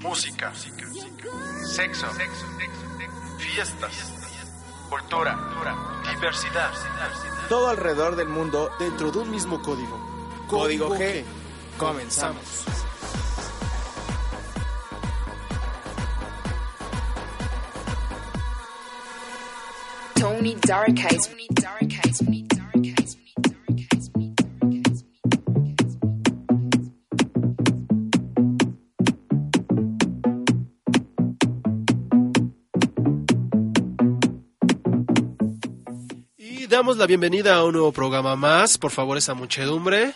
música, sexo, fiestas, cultura, diversidad. Todo alrededor del mundo dentro de un mismo código. Código G. Comenzamos. Tony Dark. Tony Dark Eyes. Tony Dark Eyes. Damos la bienvenida a un nuevo programa más, por favor esa muchedumbre,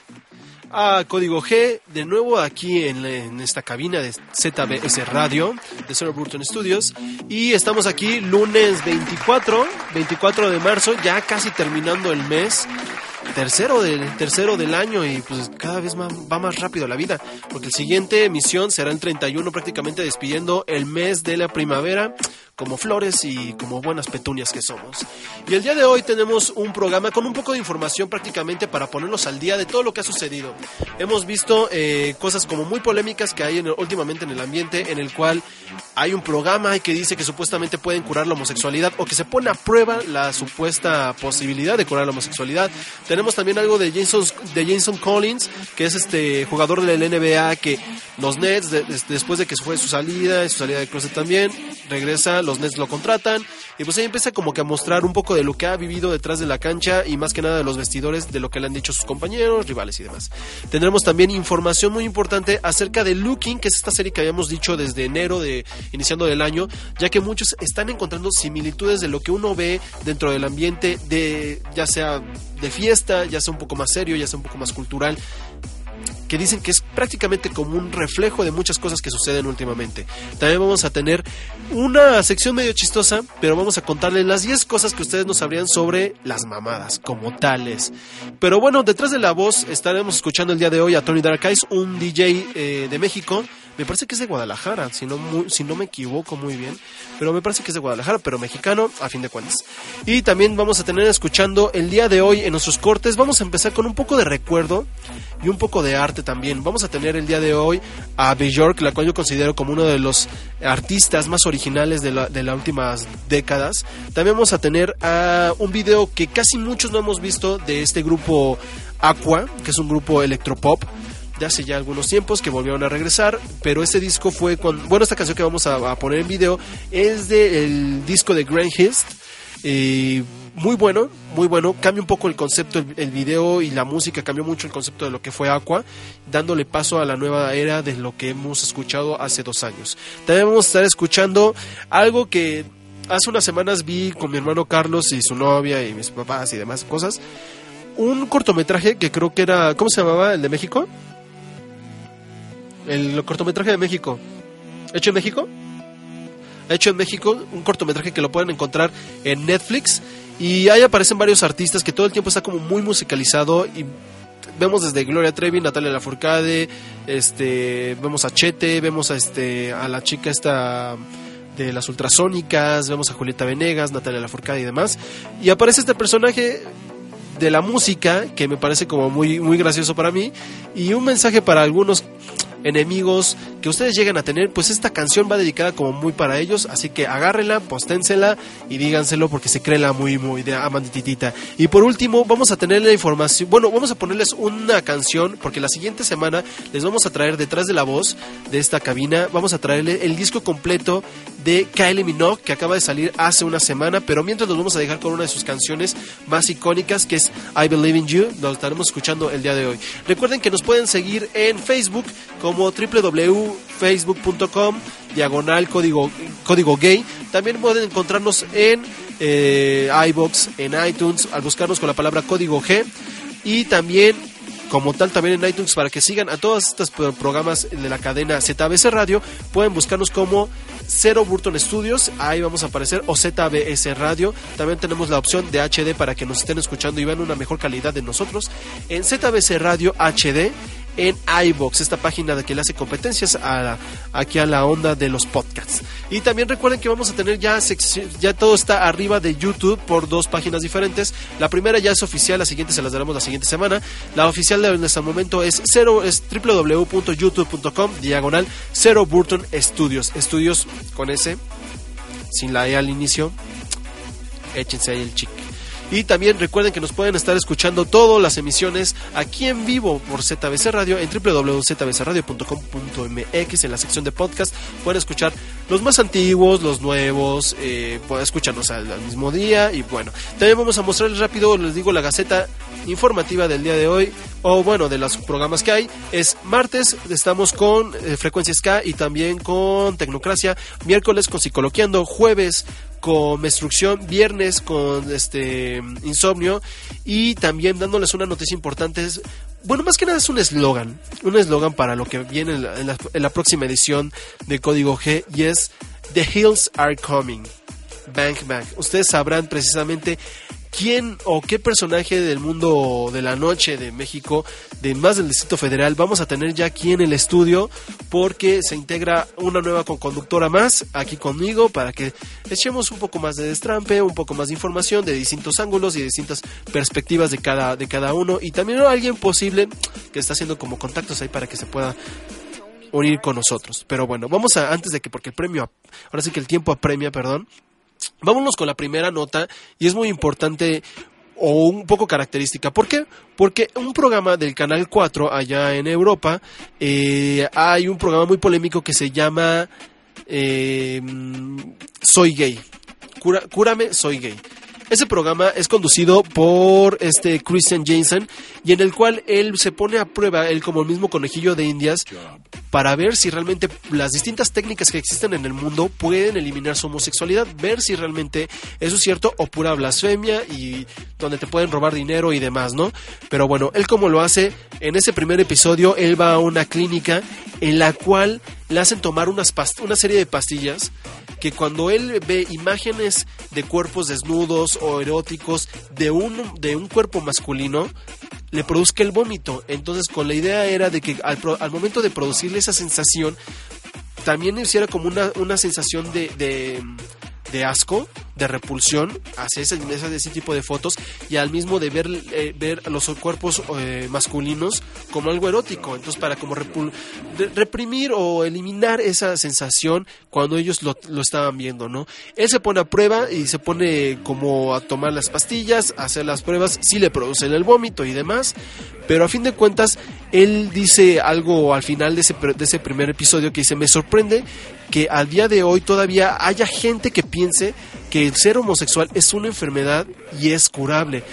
a Código G, de nuevo aquí en, esta cabina de ZBS Radio, de Sir Burton Studios, y estamos aquí lunes 24, 24 de marzo, ya casi terminando el mes, tercero del, tercero del año, y pues cada vez más, va más rápido la vida, porque el siguiente emisión será el 31, prácticamente despidiendo el mes de la primavera, como flores y como buenas petunias que somos. Y el día de hoy tenemos un programa con un poco de información prácticamente para ponernos al día de todo lo que ha sucedido. Hemos visto eh, cosas como muy polémicas que hay en últimamente en el ambiente, en el cual hay un programa que dice que supuestamente pueden curar la homosexualidad o que se pone a prueba la supuesta posibilidad de curar la homosexualidad. Tenemos también algo de Jason, de Jason Collins, que es este jugador del NBA que los Nets, de- des- después de que fue su salida su salida de closet también, regresa, los Nets lo contratan y pues ahí empieza como que a mostrar un poco de lo que ha vivido detrás de la cancha y más que nada de los vestidores, de lo que le han dicho sus compañeros, rivales y demás. Tendremos también información muy importante acerca de Looking, que es esta serie que habíamos dicho desde enero de iniciando del año, ya que muchos están encontrando similitudes de lo que uno ve dentro del ambiente de ya sea de fiesta, ya sea un poco más serio, ya sea un poco más cultural que dicen que es prácticamente como un reflejo de muchas cosas que suceden últimamente. También vamos a tener una sección medio chistosa, pero vamos a contarles las 10 cosas que ustedes no sabrían sobre las mamadas como tales. Pero bueno, detrás de la voz estaremos escuchando el día de hoy a Tony Dark un DJ eh, de México. Me parece que es de Guadalajara, si no, si no me equivoco muy bien. Pero me parece que es de Guadalajara, pero mexicano a fin de cuentas. Y también vamos a tener escuchando el día de hoy en nuestros cortes. Vamos a empezar con un poco de recuerdo y un poco de arte también. Vamos a tener el día de hoy a Bjork, la cual yo considero como uno de los artistas más originales de, la- de las últimas décadas. También vamos a tener un video que casi muchos no hemos visto de este grupo Aqua, que es un grupo electropop de hace ya algunos tiempos que volvieron a regresar, pero este disco fue con, bueno, esta canción que vamos a, poner en video es del disco de Grand Hist, eh, muy bueno, muy bueno, cambia un poco el concepto, el, el video y la música cambió mucho el concepto de lo que fue Aqua, dándole paso a la nueva era de lo que hemos escuchado hace dos años. También vamos a estar escuchando algo que hace unas semanas vi con mi hermano Carlos y su novia y mis papás y demás cosas, un cortometraje que creo que era, ¿cómo se llamaba? ¿El de México? El cortometraje de México. ¿Hecho en México? Hecho en México, un cortometraje que lo pueden encontrar en Netflix. Y ahí aparecen varios artistas que todo el tiempo está como muy musicalizado. Y vemos desde Gloria Trevi, Natalia Lafourcade, este, vemos a Chete, vemos a este, a la chica esta de las ultrasónicas, vemos a Julieta Venegas, Natalia Lafourcade y demás. Y aparece este personaje de la música que me parece como muy, muy gracioso para mí. Y un mensaje para algunos enemigos que ustedes llegan a tener, pues esta canción va dedicada como muy para ellos, así que agárrenla, posténsela y díganselo porque se cree la muy muy de amandititita. Y por último, vamos a tener la información, bueno, vamos a ponerles una canción porque la siguiente semana les vamos a traer detrás de la voz de esta cabina, vamos a traerle el disco completo de Kylie Minogue que acaba de salir hace una semana, pero mientras nos vamos a dejar con una de sus canciones más icónicas que es I Believe in You, lo estaremos escuchando el día de hoy. Recuerden que nos pueden seguir en Facebook como www.facebook.com diagonal código, código gay. También pueden encontrarnos en eh, iBox, en iTunes, al buscarnos con la palabra código G. Y también como tal también en iTunes para que sigan a todos estos pro- programas de la cadena ZBS Radio. Pueden buscarnos como Cero Burton Studios, ahí vamos a aparecer, o ZBS Radio. También tenemos la opción de HD para que nos estén escuchando y vean una mejor calidad de nosotros. En ZBS Radio HD en iBox, esta página de que le hace competencias a aquí a la onda de los podcasts. Y también recuerden que vamos a tener ya ya todo está arriba de YouTube por dos páginas diferentes. La primera ya es oficial, la siguiente se las daremos la siguiente semana. La oficial de hasta el momento es es www.youtube.com diagonal cero Burton Studios, estudios con S sin la E al inicio. Échense ahí el chic. Y también recuerden que nos pueden estar escuchando todas las emisiones aquí en vivo por ZBC Radio en www.zbcradio.com.mx en la sección de podcast. Pueden escuchar los más antiguos, los nuevos, eh, pueden escucharnos al, mismo día. Y bueno, también vamos a mostrarles rápido, les digo, la gaceta informativa del día de hoy, o bueno, de los programas que hay. Es martes, estamos con eh, Frecuencia Ska y también con Tecnocracia. Miércoles con Psicoloqueando. Jueves con Menstrucción, viernes con este Insomnio y también dándoles una noticia importante. Es, bueno, más que nada es un eslogan, un eslogan para lo que viene en la, en la- en la próxima edición de Código G y es The Hills Are Coming. Bang Bang. Ustedes sabrán precisamente quién o qué personaje del mundo de la noche de México, de más del Distrito Federal, vamos a tener ya aquí en el estudio porque se integra una nueva conductora más aquí conmigo para que echemos un poco más de destrampe, un poco más de información de distintos ángulos y distintas perspectivas de cada, de cada uno y también alguien posible que está haciendo como contactos ahí para que se pueda unir con nosotros. Pero bueno, vamos a, antes de que, porque el premio, ahora sí que el tiempo apremia, perdón, vámonos con la primera nota y es muy importante o un poco característica. ¿Por qué? Porque un programa del Canal 4 allá en Europa, eh, hay un programa muy polémico que se llama eh, Soy Gay. Cura- cúrame, soy gay. Ese programa es conducido por este Christian Jensen y en el cual él se pone a prueba, él como el mismo conejillo de indias, para ver si realmente las distintas técnicas que existen en el mundo pueden eliminar su homosexualidad, ver si realmente eso es cierto o pura blasfemia y donde te pueden robar dinero y demás, ¿no? Pero bueno, él como lo hace, en ese primer episodio, él va a una clínica en la cual le hacen tomar una serie de pastillas que cuando él ve imágenes de cuerpos desnudos o eróticos de un, de un cuerpo masculino, le produzca el vómito. Entonces, con la idea era de que al momento de producirle esa sensación, también hiciera como una, una sensación de, de, de asco, de repulsión hacia ese, ese, ese tipo de fotos y al mismo de ver, eh, ver los cuerpos eh, masculinos como algo erótico. Entonces, para como reprimir o eliminar esa sensación cuando ellos lo, lo estaban viendo, ¿no? Él se pone a prueba y se pone como a tomar las pastillas, a hacer las pruebas, sí le producen el vómito y demás, pero a fin de cuentas, él dice algo al final de ese, de ese primer episodio que dice, me sorprende que al día de hoy todavía haya gente que piense que el ser homosexual es una enfermedad y es curable.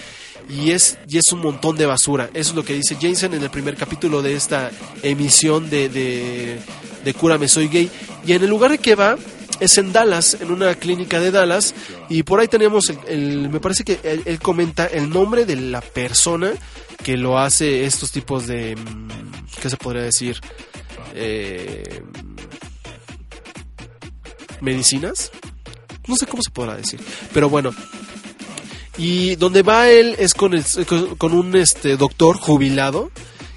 Y es, y es un montón de basura. Eso es lo que dice Jason en el primer capítulo de esta emisión de, de, de Cúrame Soy Gay. Y en el lugar que va es en Dallas, en una clínica de Dallas. Y por ahí tenemos, el- me parece que él, él comenta el nombre de la persona que lo hace estos tipos de... mm, ¿Qué se podría decir? Eh, medicinas. No sé cómo se podrá decir. Pero bueno. Y donde va él es con, el- con- un este doctor jubilado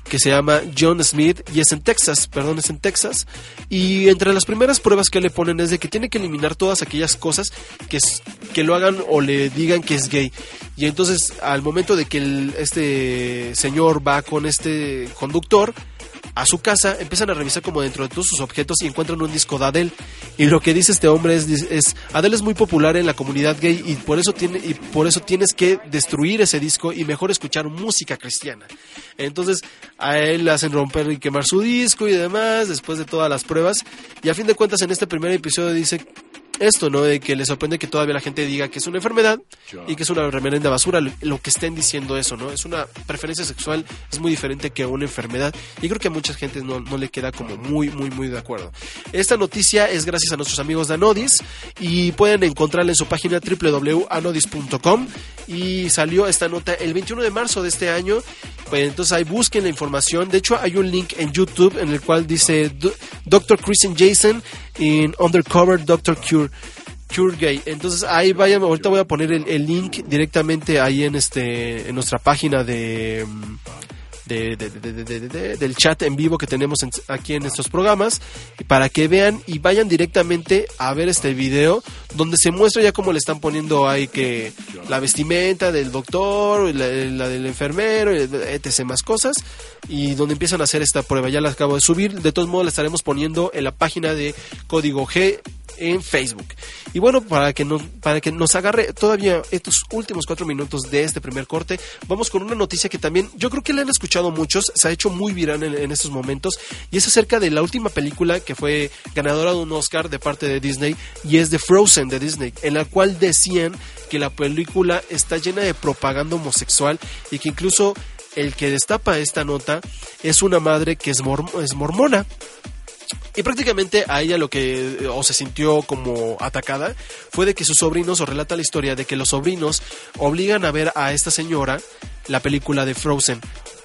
que se llama John Smith y es en Texas, perdón, es en Texas. Y entre las primeras pruebas que le ponen es de que tiene que eliminar todas aquellas cosas que, que lo hagan o le digan que es gay. Y entonces al momento de que este señor va con este conductor, a su casa, empiezan a revisar como dentro de todos sus objetos y encuentran un disco de Adele. Y lo que dice este hombre es, es Adele es muy popular en la comunidad gay y por eso tiene y por eso tienes que destruir ese disco y mejor escuchar música cristiana. Entonces a él le hacen romper y quemar su disco y demás después de todas las pruebas y a fin de cuentas en este primer episodio dice esto, ¿no? De que les sorprende que todavía la gente diga que es una enfermedad y que es una remerenda basura, lo, lo que estén diciendo eso, ¿no? Es una preferencia sexual, es muy diferente que una enfermedad y creo que a mucha gente no, no le queda como muy, muy, muy de acuerdo. Esta noticia es gracias a nuestros amigos de Anodis y pueden encontrarla en su página www.anodis.com y salió esta nota el 21 de marzo de este año. Pues entonces ahí busquen la información. De hecho, hay un link en YouTube en el cual dice "Do- Dr. Christian Jason in Undercover Dr. Cure. Cure Gay. Entonces ahí vayan, ahorita voy a poner el, el link directamente ahí en este en nuestra página de de- de- de- de- de- de- de- del chat en vivo que tenemos en- aquí en estos programas para que vean y vayan directamente a ver este video donde se muestra ya cómo le están poniendo ahí que la vestimenta del doctor, la, la del enfermero, etc. más cosas y donde empiezan a hacer esta prueba. Ya la acabo de subir, de todos modos la estaremos poniendo en la página de Código G en Facebook. Y bueno, para que nos, para que nos agarre todavía estos últimos cuatro minutos de este primer corte, vamos con una noticia que también yo creo que la han escuchado muchos, se ha hecho muy viral en, estos momentos, y es acerca de la última película que fue ganadora de un Oscar de parte de Disney, y es de Frozen de Disney, en la cual decían que la película está llena de propaganda homosexual y que incluso el que destapa esta nota es una madre que es, morm- es mormona. Y prácticamente a ella lo que o se sintió como atacada fue de que sus sobrinos, o relata la historia de que los sobrinos obligan a ver a esta señora la película de Frozen.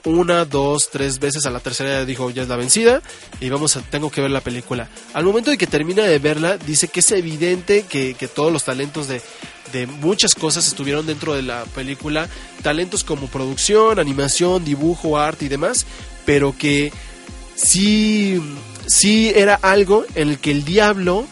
Una, dos, tres veces a la tercera dijo ya es la vencida y vamos a, tengo que ver la película. Al momento de que termina de verla, dice que es evidente que, que todos los talentos de, de muchas cosas estuvieron dentro de la película, talentos como producción, animación, dibujo, arte y demás, pero que sí, sí era algo en el que el diablo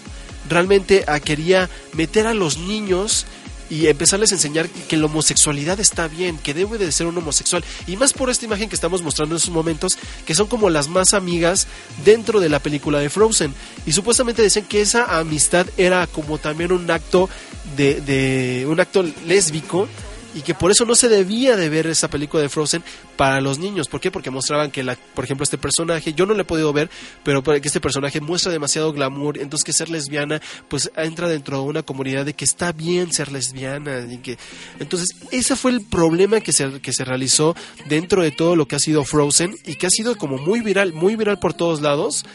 realmente quería meter a los niños y empezarles a enseñar que la homosexualidad está bien, que debe de ser un homosexual. Y más por esta imagen que estamos mostrando en estos momentos, que son como las más amigas dentro de la película de Frozen. Y supuestamente decían que esa amistad era como también un acto de, de un acto lésbico y que por eso no se debía de ver esa película de Frozen para los niños. ¿Por qué? Porque mostraban que, la, por ejemplo, este personaje, yo no lo he podido ver, pero que este personaje muestra demasiado glamour, entonces que ser lesbiana, pues entra dentro de una comunidad de que está bien ser lesbiana. Y que, entonces, ese fue el problema que se, que se realizó dentro de todo lo que ha sido Frozen y que ha sido como muy viral, muy viral por todos lados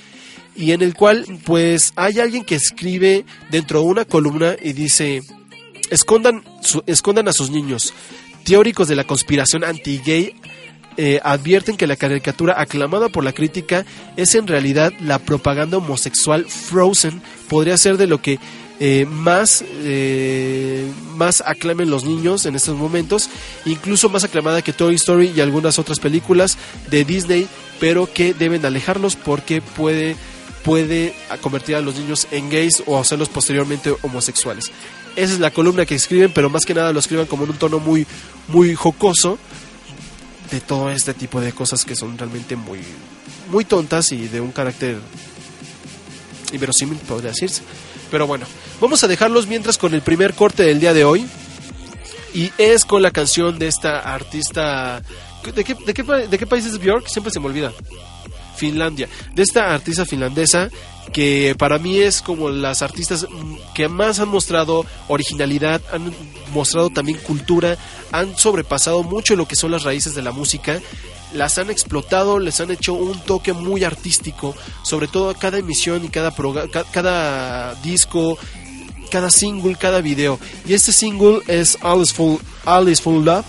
y en el cual pues hay alguien que escribe dentro de una columna y dice escondan, su- escondan a sus niños. Teóricos de la conspiración anti-gay eh, advierten que la caricatura aclamada por la crítica es en realidad la propaganda homosexual Frozen. Podría ser de lo que eh, más, eh, más aclamen los niños en estos momentos, incluso más aclamada que Toy Story y algunas otras películas de Disney, pero que deben alejarlos porque puede puede convertir a los niños en gays o hacerlos posteriormente homosexuales. Esa es la columna que escriben, pero más que nada lo escriben como en un tono muy, muy jocoso de todo este tipo de cosas que son realmente muy, muy tontas y de un carácter inverosímil, podría decirse. Pero bueno, vamos a dejarlos mientras con el primer corte del día de hoy. Y es con la canción de esta artista. ¿De qué, de qué, de qué país es Björk? Siempre se me olvida. Finlandia, de esta artista finlandesa que para mí es como las artistas que más han mostrado originalidad, han mostrado también cultura, han sobrepasado mucho lo que son las raíces de la música, las han explotado, les han hecho un toque muy artístico, sobre todo cada emisión y cada disco, cada single, cada video. Y este single es All is Full, All is Full Love.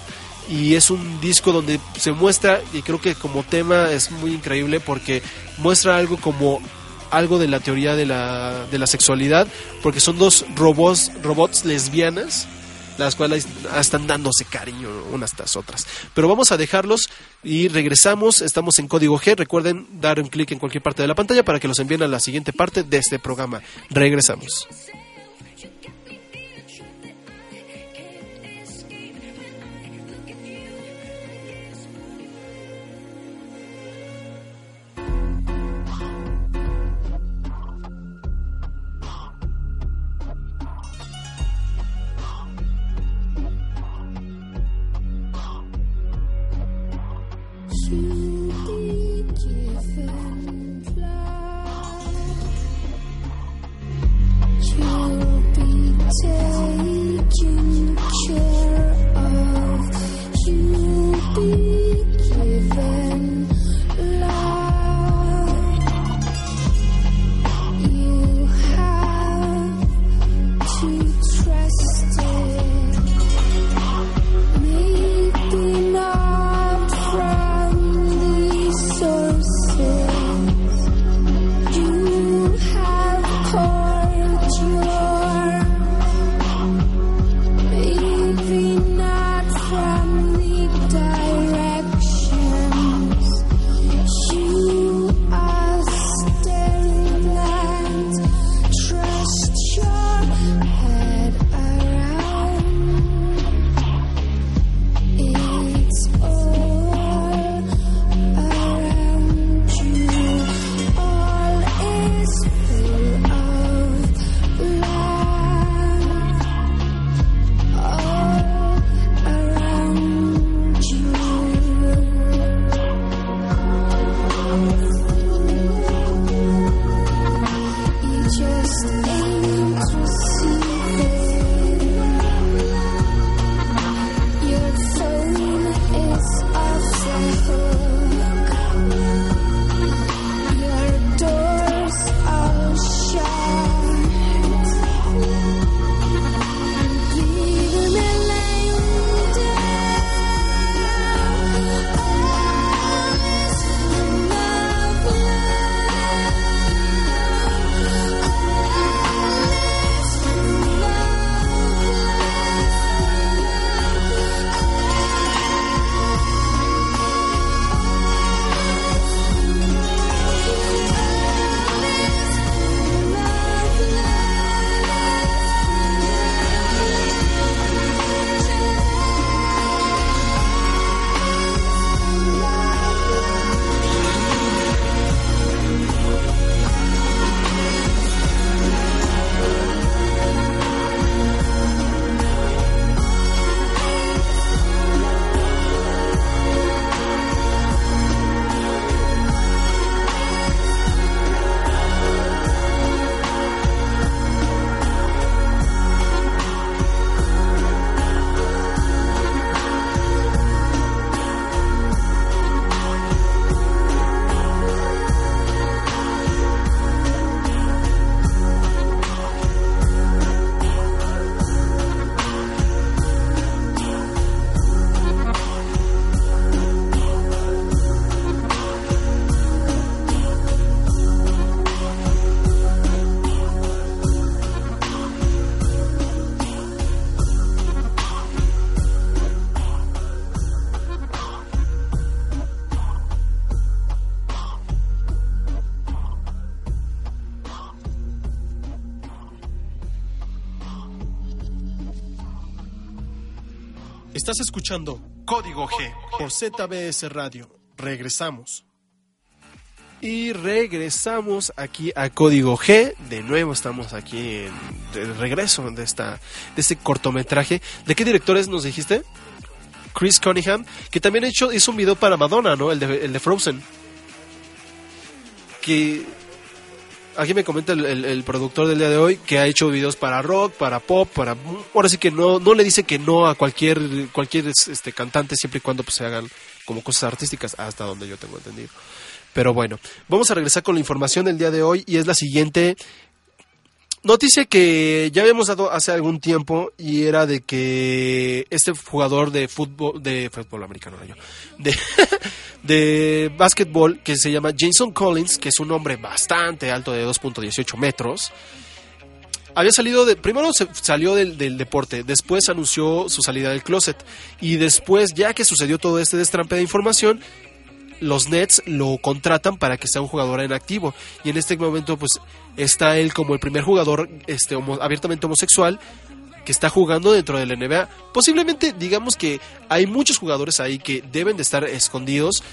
Y es un disco donde se muestra, y creo que como tema es muy increíble porque muestra algo como algo de la teoría de la, de la sexualidad, porque son dos robots, robots lesbianas, las cuales están dándose cariño unas tras otras. Pero vamos a dejarlos y regresamos, estamos en código G, recuerden dar un clic en cualquier parte de la pantalla para que los envíen a la siguiente parte de este programa. Regresamos. Estás escuchando Código G. por ZBS Radio. Regresamos. Y regresamos aquí a Código G. De nuevo estamos aquí en, de regreso de esta de este cortometraje. ¿De qué directores nos dijiste? Chris Cunningham, que también hecho, hizo un video para Madonna, ¿no? El de, el de Frozen. Que aquí me comenta el, el- productor del día de hoy que ha hecho videos para rock, para pop, para ahora sí que no no le dice que no a cualquier cualquier este cantante siempre y cuando pues, se hagan como cosas artísticas hasta donde yo tengo entendido. Pero bueno, vamos a regresar con la información del día de hoy y es la siguiente noticia que ya habíamos dado hace algún tiempo y era de que este jugador de fútbol de fútbol americano de de básquetbol que se llama Jason Collins, que es un hombre bastante alto de 2.18 metros. Había salido de. Primero se salió del, del deporte, después anunció su salida del closet. Y después, ya que sucedió todo este destrampe de información, los Nets lo contratan para que sea un jugador en activo. Y en este momento, pues, está él como el primer jugador este, homo- abiertamente homosexual que está jugando dentro de la NBA. Posiblemente, digamos que hay muchos jugadores ahí que deben de estar escondidos,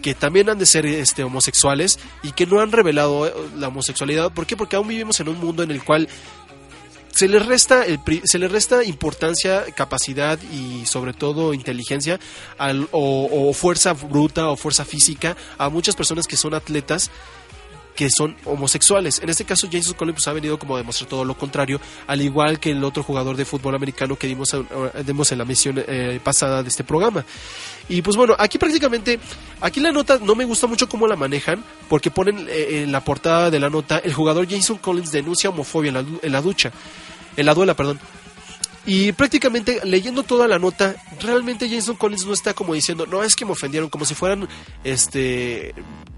que también han de ser este, homosexuales y que no han revelado eh, la homosexualidad. ¿Por qué? Porque aún vivimos en un mundo en el cual se le resta el pri- se le resta importancia, capacidad y sobre todo inteligencia al- o, o fuerza bruta o fuerza física a muchas personas que son atletas que son homosexuales. En este caso, Jason Collins pues, ha venido como a demostrar todo lo contrario, al igual que el otro jugador de fútbol americano que dimos, dimos en la misión eh, pasada de este programa. Y pues bueno, aquí prácticamente, aquí la nota no me gusta mucho cómo la manejan, porque ponen eh, en la portada de la nota, el jugador Jason Collins denuncia homofobia en la, en la ducha, en la duela, perdón. Y prácticamente leyendo toda la nota, realmente Jason Collins no está como diciendo, no, es que me ofendieron, como si fueran este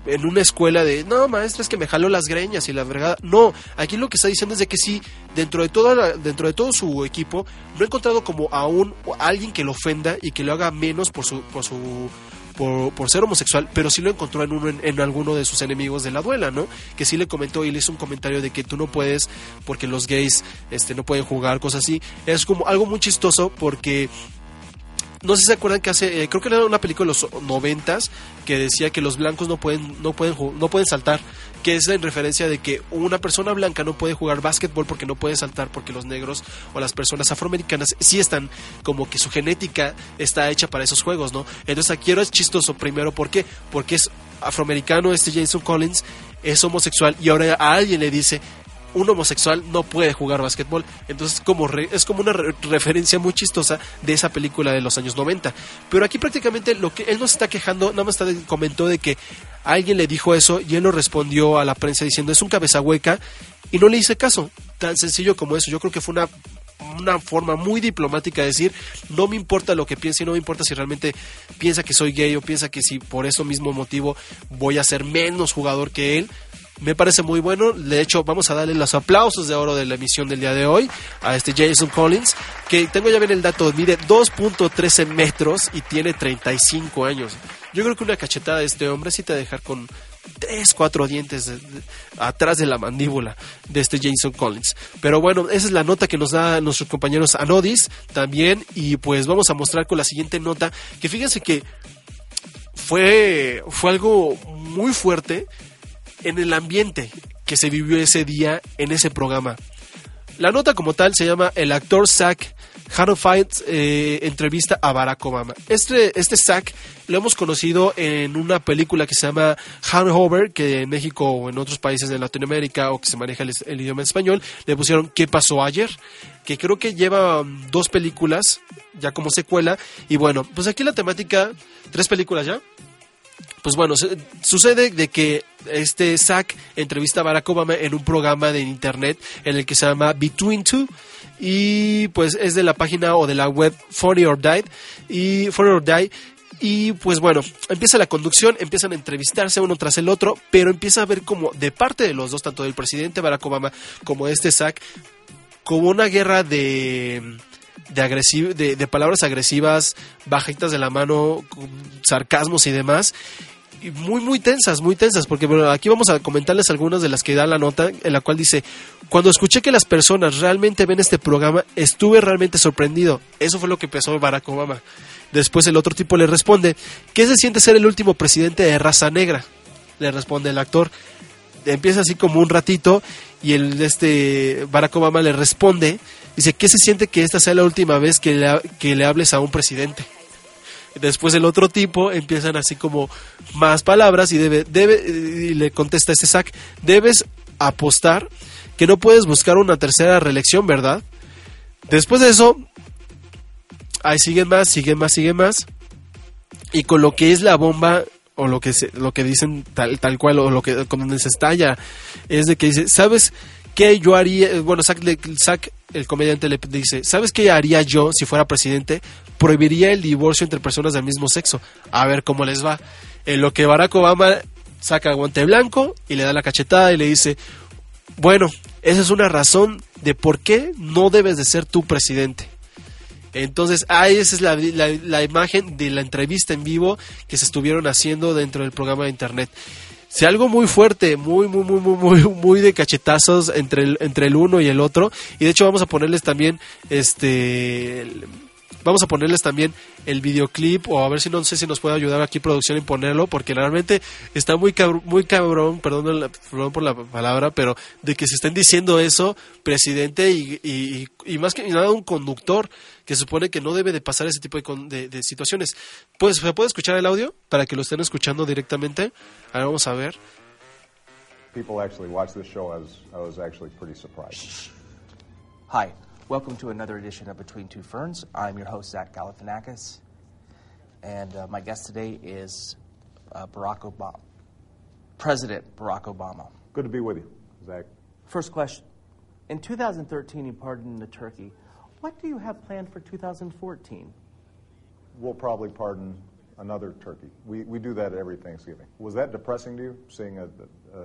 en una escuela de, no, maestra, es que me jaló las greñas y la verdad. No, aquí lo que está diciendo es de que sí, dentro de toda la- dentro de todo su equipo, no ha encontrado como aún alguien que lo ofenda y que lo haga menos por su, por su por, por ser homosexual, pero sí lo encontró en, uno, en, en alguno de sus enemigos de la duela, ¿no? Que sí le comentó y le hizo un comentario de que tú no puedes, porque los gays este, no pueden jugar, cosas así. Es como algo muy chistoso porque no sé si se acuerdan que hace, eh, creo que era una película de los noventas que decía que los blancos no pueden, no pueden, no pueden saltar, que es en referencia de que una persona blanca no puede jugar básquetbol porque no puede saltar porque los negros o las personas afroamericanas sí están como que su genética está hecha para esos juegos, ¿no? Entonces aquí es chistoso primero, ¿por qué? Porque es afroamericano este Jason Collins, es homosexual y ahora a alguien le dice un homosexual no puede jugar básquetbol. Entonces como re- es como una re- referencia muy chistosa de esa película de los años 90. Pero aquí prácticamente lo que él nos está quejando, nada más está comentó de que alguien le dijo eso y él lo respondió a la prensa diciendo es un cabeza hueca y no le hice caso. Tan sencillo como eso. Yo creo que fue una una forma muy diplomática de decir no me importa lo que piense y no me importa si realmente piensa que soy gay o piensa que si por eso mismo motivo voy a ser menos jugador que él me parece muy bueno. De hecho, vamos a darle los aplausos de oro de la emisión del día de hoy a este Jason Collins, que tengo ya bien el dato, mide 2.13 metros y tiene 35 años. Yo creo que una cachetada de este hombre sí te va a dejar con 3, 4 dientes atrás de la mandíbula de este Jason Collins. Pero bueno, esa es la nota que nos da nuestros compañeros Anodis también. Y pues vamos a mostrar con la siguiente nota, que fíjense que fue, fue algo muy fuerte en el ambiente que se vivió ese día en ese programa. La nota como tal se llama El actor Zach Fight eh, entrevista a Barack Obama. Este, este Zach lo hemos conocido en una película que se llama Hangover, que en México o en otros países de Latinoamérica o que se maneja el, el idioma español, le pusieron ¿Qué pasó ayer? Que creo que lleva um, dos películas ya como secuela. Y bueno, pues aquí la temática, tres películas ya. Pues bueno, sucede de que este Zack entrevista a Barack Obama en un programa de internet en el que se llama Between Two y pues es de la página o de la web Funny or Die y Funny or Die y pues bueno, empieza la conducción, empiezan a entrevistarse uno tras el otro, pero empieza a ver como de parte de los dos, tanto del presidente Barack Obama como de este Zack, como una guerra de de, agresiv- de, de palabras agresivas, bajitas de la mano, sarcasmos y demás. y muy muy tensas, muy tensas, porque bueno, aquí vamos a comentarles algunas de las que da la nota, en la cual dice, cuando escuché que las personas realmente ven este programa, estuve realmente sorprendido. Eso fue lo que empezó Barack Obama. Después el otro tipo le responde, ¿qué se siente ser el último presidente de raza negra? Le responde el actor. Empieza así como un ratito y el este Barack Obama le responde, dice, ¿qué se siente que esta sea la última vez que le, hables a un presidente? Después el otro tipo empiezan así como más palabras y debe, debe le contesta este Zack, debes apostar que no puedes buscar una tercera reelección, ¿verdad? Después de eso, ahí siguen más, siguen más, siguen más. Y con lo que es la bomba, o lo que se- lo que dicen tal, tal cual, o lo que con donde se estalla, es de que dice, ¿sabes qué yo haría? Bueno, Zack, el comediante le dice, ¿sabes qué haría yo si fuera presidente? Prohibiría el divorcio entre personas del mismo sexo. A ver cómo les va. En lo que Barack Obama saca guante blanco y le da la cachetada y le dice, bueno, esa es una razón de por qué no debes de ser tu presidente. Entonces, ahí esa es la, la- imagen de la entrevista en vivo que se estuvieron haciendo dentro del programa de internet. Si algo muy fuerte, muy, muy, muy, muy, muy, muy de cachetazos entre el, entre el uno y el otro. Y de hecho vamos a ponerles también este vamos a ponerles también el videoclip o a ver si no sé si nos puede ayudar aquí producción en ponerlo porque realmente está muy cabr- muy cabrón perdón, la- perdón por la palabra pero de que se estén diciendo eso presidente y, y- y más que nada un conductor que supone que no debe de pasar ese tipo de, con- de- de situaciones. Pues se puede escuchar el audio para que lo estén escuchando directamente. Ahora vamos a ver. People actually watch this show, I was, I was actually pretty surprised. Hi, welcome to another edition of Between Two Ferns. I'm your host, Zach Galifianakis, and uh, my guest today is uh, Barack Obama, President Barack Obama. Good to be with you, Zach. First question. In 2013, you pardoned the turkey. What do you have planned for 2014? We'll probably pardon another turkey. We, we do that every Thanksgiving. Was that depressing to you, seeing a, uh,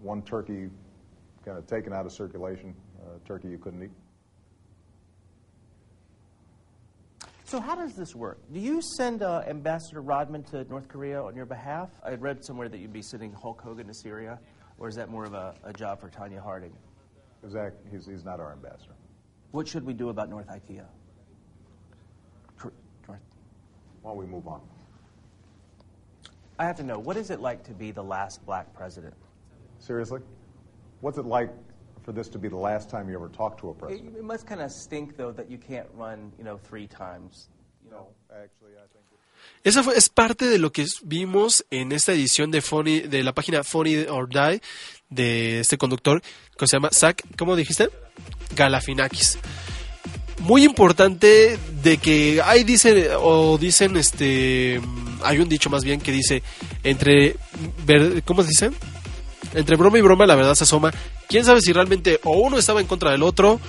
one turkey kind of taken out of circulation, a turkey you couldn't eat? So, how does this work? Do you send uh, Ambassador Rodman to North Korea on your behalf? I read somewhere that you'd be sending Hulk Hogan to Syria, or is that more of a, a job for Tanya Harding? Zach, he's, he's not our ambassador. What should we do about North IKEA? North. Why don't we move on? I have to know, what is it like to be the last black president? Seriously? What's it like for this to be the last time you ever talk to a It, president? it must kind of stink, though, that you can't run, you know, three times. You know, Actually, I think. Esa fue, es parte de lo que vimos en esta edición de Funny, de la página Funny or Die de este conductor que se llama Zach, ¿cómo dijiste? Galafinakis. Muy importante de que hay dicen o dicen este hay un dicho más bien que dice entre ver- ¿cómo se dice? Entre broma y broma la verdad se asoma. ¿Quién sabe si realmente o uno estaba en contra del otro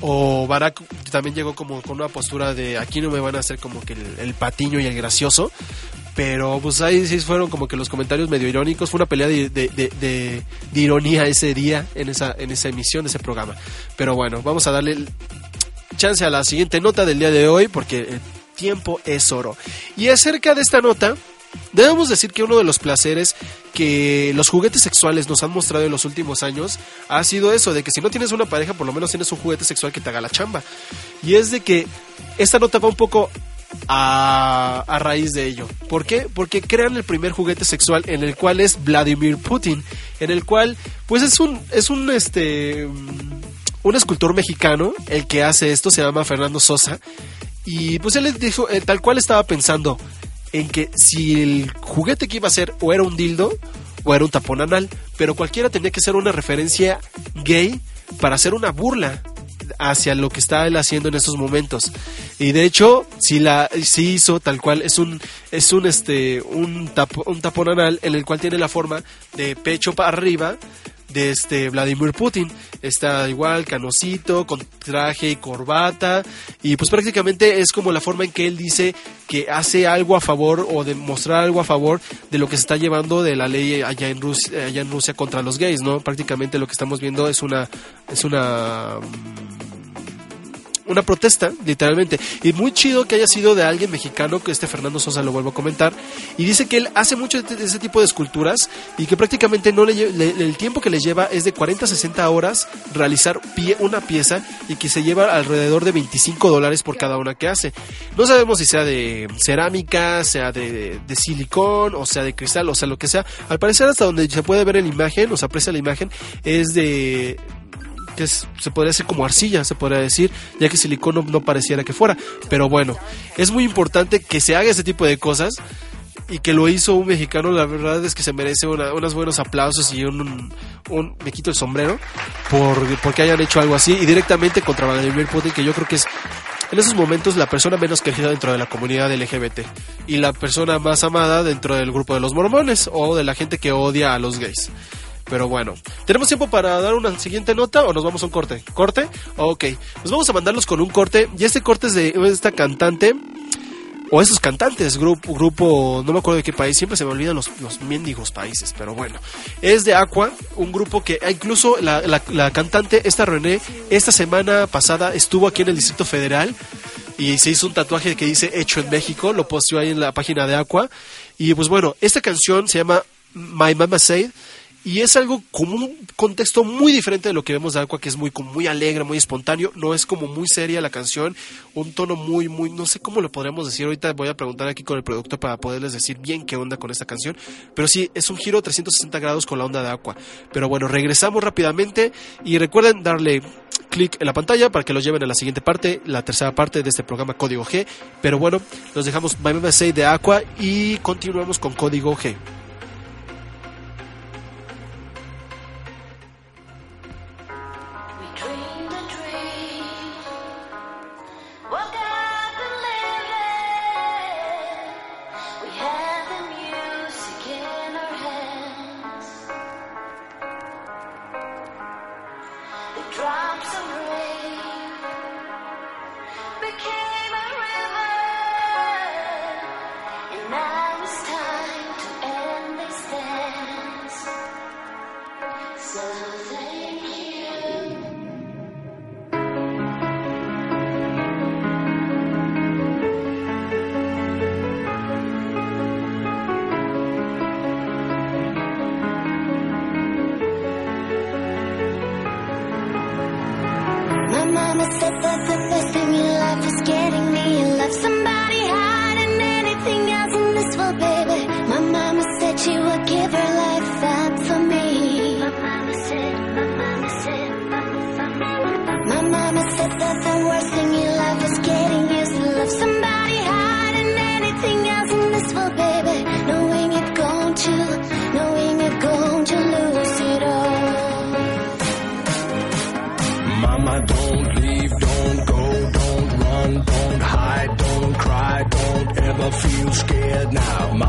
o Barack también llegó como con una postura de aquí no me van a hacer como que el, patiño y el gracioso. Pero pues ahí sí fueron como que los comentarios medio irónicos. Fue una pelea de, de- ironía ese día en esa, en esa emisión ese programa. Pero bueno, vamos a darle chance a la siguiente nota del día de hoy porque el tiempo es oro. Y acerca de esta nota, debemos decir que uno de los placeres que los juguetes sexuales nos han mostrado en los últimos años ha sido eso, de que si no tienes una pareja, por lo menos tienes un juguete sexual que te haga la chamba. Y es de que esta nota va un poco a, raíz de ello. ¿Por qué? Porque crean el primer juguete sexual en el cual es Vladimir Putin, en el cual pues es un es un este mm, un escultor mexicano el que hace esto se llama Fernando Sosa y pues él les dijo eh, tal cual estaba pensando en que si el juguete que iba a ser o era un dildo o era un tapón anal, pero cualquiera tenía que ser una referencia gay para hacer una burla hacia lo que está él haciendo en estos momentos. Y de hecho, si la sí hizo tal cual es un es un este un un tapón anal en el cual tiene la forma de pecho para arriba de este Vladimir Putin. Está igual, canosito, con traje y corbata. Y pues prácticamente es como la forma en que él dice que hace algo a favor o de mostrar algo a favor de lo que se está llevando de la ley allá en Rusia, allá en Rusia contra los gays, ¿no? Prácticamente lo que estamos viendo es una es una mm, una protesta, literalmente. Y muy chido que haya sido de alguien mexicano, que este Fernando Sosa lo vuelvo a comentar. Y dice que él hace mucho de ese tipo de esculturas y que prácticamente no le, le- el tiempo que le lleva es de 40 a 60 horas realizar pie, una pieza y que se lleva alrededor de 25 dólares por cada una que hace. No sabemos si sea de cerámica, sea de, de silicón, o sea de cristal, o sea lo que sea. Al parecer hasta donde se puede ver la imagen, o se aprecia la imagen, es de que se podría hacer como arcilla, se podría decir, ya que silicón no, no pareciera que fuera. Pero bueno, es muy importante que se haga ese tipo de cosas y que lo hizo un mexicano, la verdad es que se merece una- unos buenos aplausos y un- me quito el sombrero por porque hayan hecho algo así y directamente contra Vladimir Putin, que yo creo que es en esos momentos la persona menos querida dentro de la comunidad LGBT y la persona más amada dentro del grupo de los mormones o de la gente que odia a los gays. Pero bueno, ¿tenemos tiempo para dar una siguiente nota o nos vamos a un corte? ¿Corte? Ok, nos vamos a mandarlos con un corte y este corte es de esta cantante o esos cantantes, grupo, grupo, no me acuerdo de qué país, siempre se me olvidan los, los mendigos países, pero bueno, es de Aqua, un grupo que ah, incluso la, la- cantante, esta René, esta semana pasada estuvo aquí en el Distrito Federal y se hizo un tatuaje que dice hecho en México, lo posteó ahí en la página de Aqua y pues bueno, esta canción se llama My Mama Said y es algo como un contexto muy diferente de lo que vemos de Aqua, que es muy, muy alegre, muy espontáneo. No es como muy seria la canción, un tono muy, muy, no sé cómo lo podríamos decir. Ahorita voy a preguntar aquí con el productor para poderles decir bien qué onda con esta canción. Pero sí, es un giro 360 grados con la onda de Aqua. Pero bueno, regresamos rápidamente y recuerden darle clic en la pantalla para que los lleven a la siguiente parte, la tercera parte de este programa Código G. Pero bueno, los dejamos My Mama de Aqua y continuamos con Código G.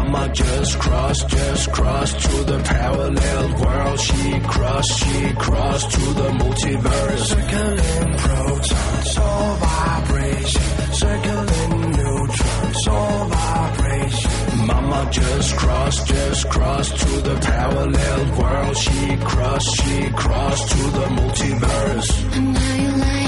Mama just crossed, just crossed to the parallel world. She crossed, she crossed to the multiverse. Circling protons, all vibration. Circling neutrons, all vibration. Mama just crossed, just crossed to the parallel world. She crossed, she crossed to the multiverse.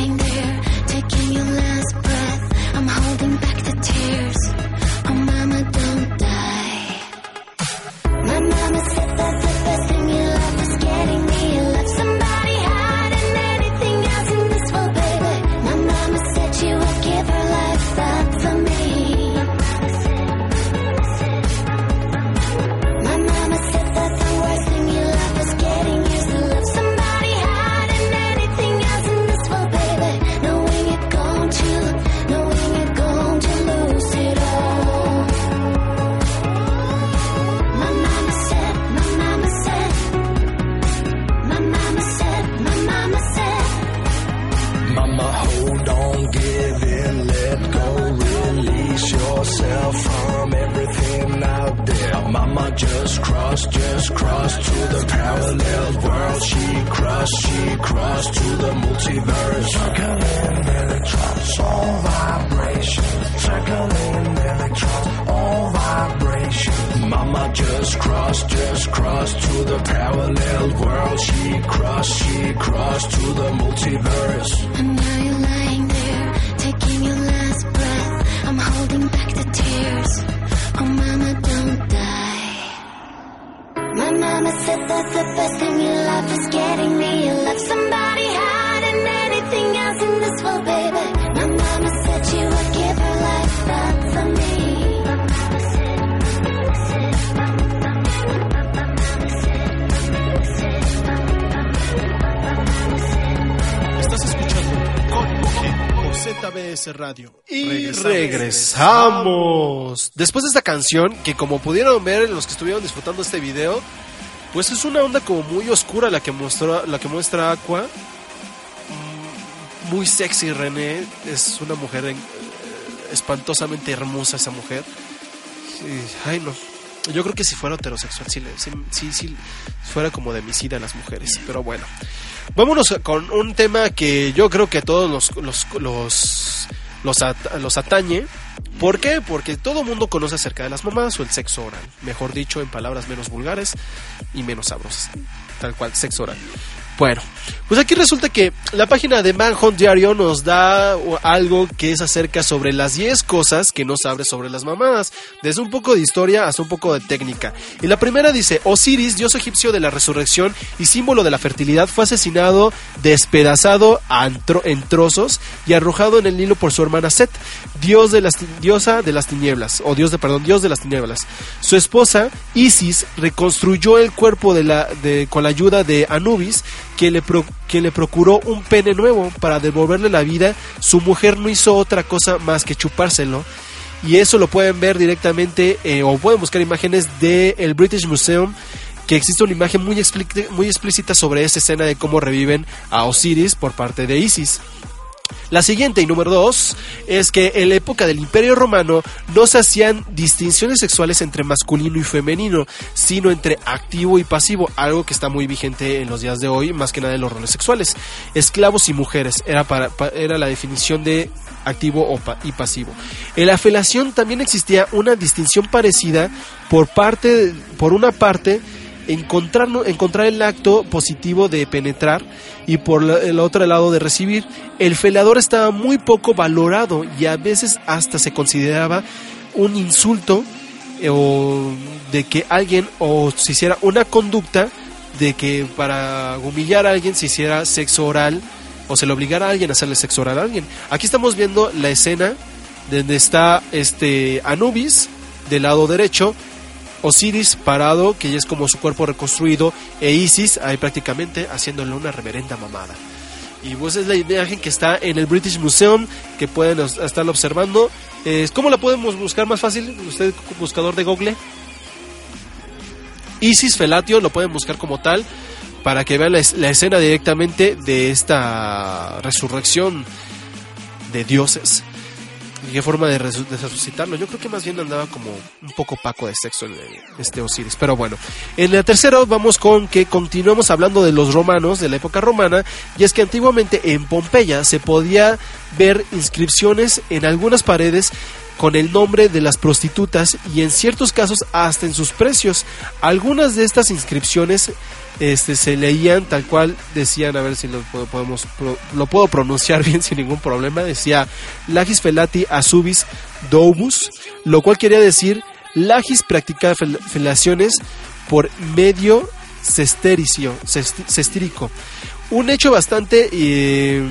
Give in, let go, release yourself from everything out there. Mama just crossed, just crossed to the parallel world. She crossed, she crossed to the multiverse. Circling electrons, all vibration. Circling electrons, all vibration. Mama just crossed, just crossed to the parallel world. She crossed, she crossed to the multiverse. And now you're lying ZBS Radio. Y regresamos. Después de esta canción, que como pudieron ver los que estuvieron disfrutando este video, pues es una onda como muy oscura la que muestra, la que muestra Aqua. Mm, Muy sexy René, es una mujer eh, espantosamente hermosa esa mujer. Ay no. Yo creo que si fuera heterosexual, sí, sí, sí, fuera como de misida a las mujeres. Pero bueno, vámonos con un tema que yo creo que todos los, los, los, los, los atañe. ¿Por qué? Porque todo mundo conoce acerca de las mamás o el sexo oral. Mejor dicho, en palabras menos vulgares y menos sabrosas. Tal cual, sexo oral. Bueno, pues aquí resulta que la página de Manhunt Diario nos da algo que es acerca sobre las 10 cosas que no sabes sobre las mamadas, desde un poco de historia hasta un poco de técnica. Y la primera dice, Osiris, dios egipcio de la resurrección y símbolo de la fertilidad, fue asesinado, despedazado en trozos y arrojado en el Nilo por su hermana Set, dios de las diosa de las tinieblas, o dios de perdón, dios de las tinieblas. Su esposa Isis reconstruyó el cuerpo de la de con la ayuda de Anubis, que le que le procuró un pene nuevo para devolverle la vida. Su mujer no hizo otra cosa más que chupárselo. Y eso lo pueden ver directamente eh, o pueden buscar imágenes del British Museum que existe una imagen muy, muy explícita sobre esa escena de cómo reviven a Osiris por parte de Isis. La siguiente y número dos es que en la época del Imperio Romano no se hacían distinciones sexuales entre masculino y femenino, sino entre activo y pasivo, algo que está muy vigente en los días de hoy, más que nada en los roles sexuales. Esclavos y mujeres era, para, pa- era la definición de activo y pasivo. En la felación también existía una distinción parecida por parte, por una parte encontrar, encontrar el acto positivo de penetrar y por el otro lado de recibir. El felador estaba muy poco valorado y a veces hasta se consideraba un insulto eh, o de que alguien o se hiciera una conducta de que para humillar a alguien se hiciera sexo oral o se le obligara a alguien a hacerle sexo oral a alguien. Aquí estamos viendo la escena donde está este Anubis del lado derecho Osiris parado, que ya es como su cuerpo reconstruido, e Isis ahí prácticamente haciéndole una reverenda mamada. Y pues es la imagen que está en el British Museum, que pueden estarlo observando. ¿Cómo la podemos buscar más fácil? Usted, buscador de Google. Isis Felatio, lo pueden buscar como tal, para que vean la escena directamente de esta resurrección de dioses. ¿Y qué forma de, resu- de resucitarlo? Yo creo que más bien andaba como un poco opaco de sexo en este Osiris. Pero bueno, en la tercera vamos con que continuamos hablando de los romanos, de la época romana, y es que antiguamente en Pompeya se podía ver inscripciones en algunas paredes con el nombre de las prostitutas y en ciertos casos hasta en sus precios. Algunas de estas inscripciones este, se leían tal cual decían, a ver si lo puedo- podemos lo puedo pronunciar bien sin ningún problema, decía Lagis felati asubis dobus, lo cual quería decir Lagis practica fel- felaciones por medio cestericio, cestírico. Un hecho bastante eh,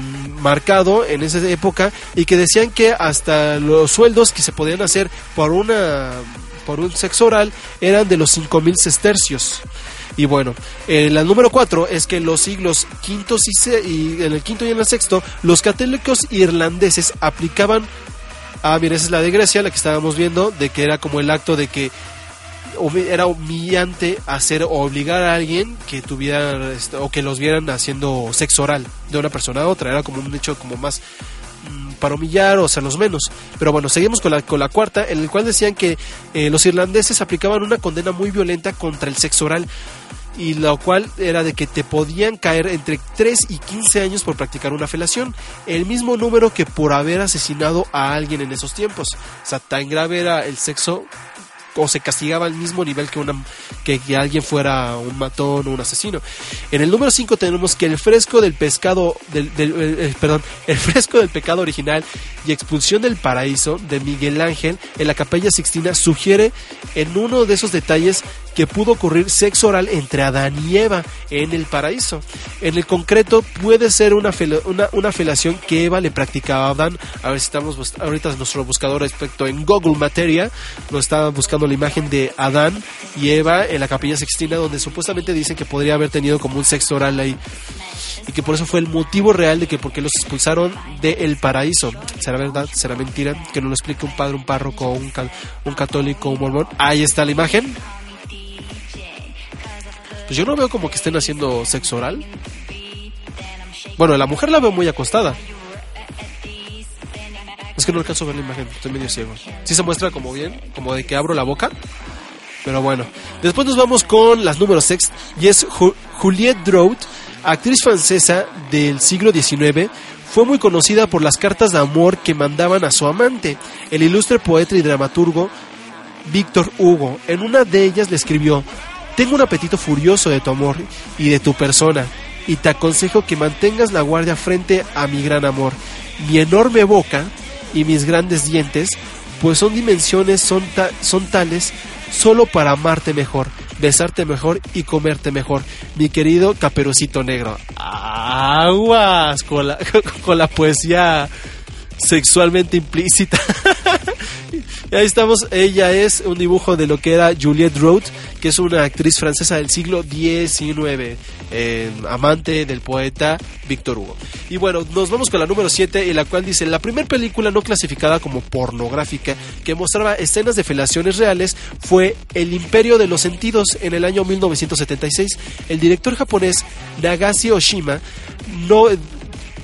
marcado en esa época y que decían que hasta los sueldos que se podían hacer por una por un sexo oral eran de los 5000 sestercios. Y bueno, eh, la número 4 es que en los siglos quintos y, en el quinto y en el sexto, los católicos irlandeses aplicaban Ah, mira, esa es la de Grecia, la que estábamos viendo, de que era como el acto de que era humillante hacer o obligar a alguien que tuviera este, o que los vieran haciendo sexo oral de una persona a otra. Era como un hecho como más para humillar o hacerlos menos. Pero bueno, seguimos con la, con la cuarta, en el cual decían que eh, los irlandeses aplicaban una condena muy violenta contra el sexo oral. Y lo cual era de que te podían caer entre 3 y 15 años por practicar una felación. El mismo número que por haber asesinado a alguien en esos tiempos. O sea, tan grave era el sexo o se castigaba al mismo nivel que, una, que, que alguien fuera un matón o un asesino. En el número 5 tenemos que el fresco del pescado, del, el- el- perdón, el fresco del pecado original y expulsión del paraíso de Miguel Ángel en la capilla Sixtina sugiere en uno de esos detalles que pudo ocurrir sexo oral entre Adán y Eva en el paraíso. En el concreto puede ser una, fel- una, una felación que Eva le practicaba a Adán. A ver si estamos ahorita nuestro buscador respecto en Google Materia lo estaba buscando la imagen de Adán y Eva en la capilla sextina donde supuestamente dicen que podría haber tenido como un sexo oral ahí y que por eso fue el motivo real de que porque los expulsaron del paraíso. ¿Será verdad? ¿Será mentira? Que no lo explique un padre, un párroco, un, ca- un católico, un mormón. Ahí está la imagen. Pues yo no veo como que estén haciendo sexo oral. Bueno, la mujer la veo muy acostada. Es que no alcanzo a ver la imagen, estoy medio ciego. Sí se muestra como bien, como de que abro la boca. Pero bueno, después nos vamos con las números 6 y es Ju- Juliette Drouot, actriz francesa del siglo XIX. Fue muy conocida por las cartas de amor que mandaban a su amante, el ilustre poeta y dramaturgo Víctor Hugo. En una de ellas le escribió, Tengo un apetito furioso de tu amor y de tu persona, y te aconsejo que mantengas la guardia frente a mi gran amor. Mi enorme boca y mis grandes dientes, pues son dimensiones, son, son tales solo para amarte mejor, besarte mejor y comerte mejor, mi querido caperucito negro. Aguas con la, con la poesía sexualmente implícita. y ahí estamos, ella es un dibujo de lo que era Juliette Drouot, que es una actriz francesa del siglo XIX, eh, amante del poeta Víctor Hugo. Y bueno, nos vamos con la número 7, en la cual dice, la primera película no clasificada como pornográfica que mostraba escenas de felaciones reales fue El Imperio de los Sentidos en el año 1976. El director japonés Nagasi Oshima no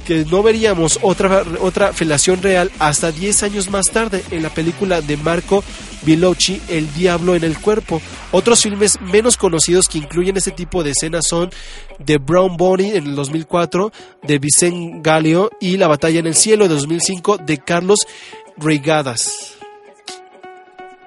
que no veríamos otra, otra felación real hasta 10 años más tarde en la película de Marco Bilochi, El Diablo en el Cuerpo. Otros filmes menos conocidos que incluyen este tipo de escenas son The Brown Bunny en el 2004, de Vicente Galio y La Batalla en el Cielo de 2005 de Carlos Reigadas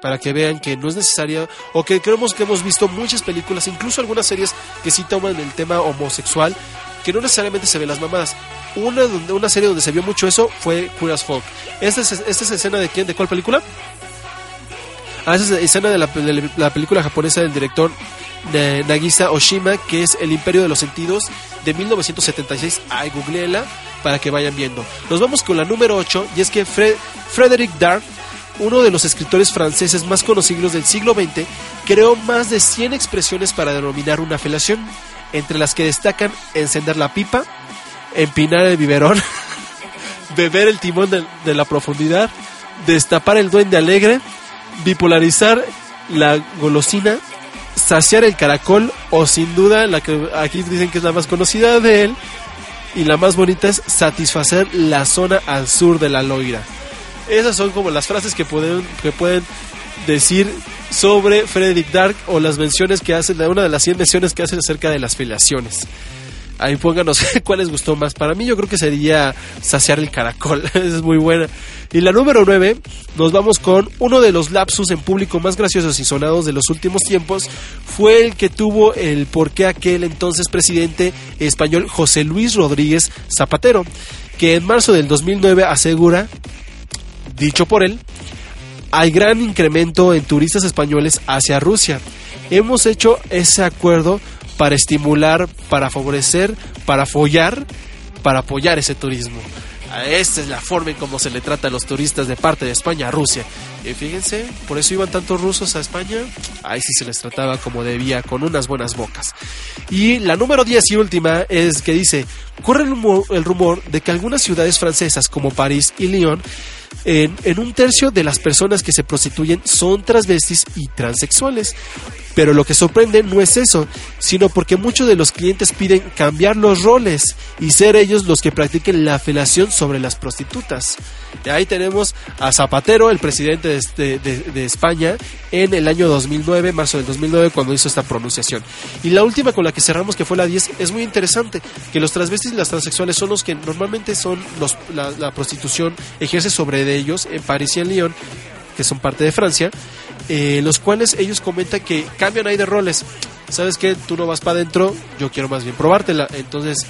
para que vean que no es necesario o que creemos que hemos visto muchas películas, incluso algunas series que sí toman el tema homosexual, que no necesariamente se ven las mamadas. Una, una serie donde se vio mucho eso fue Queer as Folk. ¿Esta es, esta es escena de quién? ¿De cuál película? Ah, esa es escena de la, película japonesa del director Nagisa Oshima, que es El Imperio de los Sentidos de 1976. Ay, googleela para que vayan viendo. Nos vamos con la número 8 y es que Fre Frederick Dart uno de los escritores franceses más conocidos del siglo XX, creó más de 100 expresiones para denominar una felación, entre las que destacan encender la pipa, empinar el biberón, beber el timón de, la profundidad, destapar el duende alegre, bipolarizar la golosina, saciar el caracol o sin duda la que aquí dicen que es la más conocida de él y la más bonita es satisfacer la zona al sur de la loira. Esas son como las frases que pueden, que pueden decir sobre Frederick Dark o las menciones que hacen, una de las 100 menciones que hacen acerca de las filiaciones. Ahí pónganos cuál les gustó más. Para mí yo creo que sería saciar el caracol. Es muy buena. Y la número 9, nos vamos con uno de los lapsus en público más graciosos y sonados de los últimos tiempos. Fue el que tuvo el por qué aquel entonces presidente español José Luis Rodríguez Zapatero, que en marzo del 2009 asegura dicho por él, hay gran incremento en turistas españoles hacia Rusia. Hemos hecho ese acuerdo para estimular, para favorecer, para follar, para apoyar ese turismo. Esta es la forma en cómo se le trata a los turistas de parte de España a Rusia. Y fíjense, por eso iban tantos rusos a España. Ahí sí se les trataba como debía, con unas buenas bocas. Y la número 10 y última es que dice, corre el rumor, el rumor de que algunas ciudades francesas como París y Lyon en, en, un tercio de las personas que se prostituyen son transvestis y transexuales. Pero lo que sorprende no es eso, sino porque muchos de los clientes piden cambiar los roles y ser ellos los que practiquen la felación sobre las prostitutas. Y ahí tenemos a Zapatero, el presidente de, de, de, de, España, en el año 2009, marzo del 2009, cuando hizo esta pronunciación. Y la última con la que cerramos, que fue la 10, es muy interesante, que los transvestis y las transexuales son los que normalmente son los, la, la prostitución ejerce sobre de ellos en París y en Lyon, que son parte de Francia, eh, los cuales ellos comentan que cambian ahí de roles. ¿Sabes qué? Tú no vas para adentro, yo quiero más bien probártela. Entonces,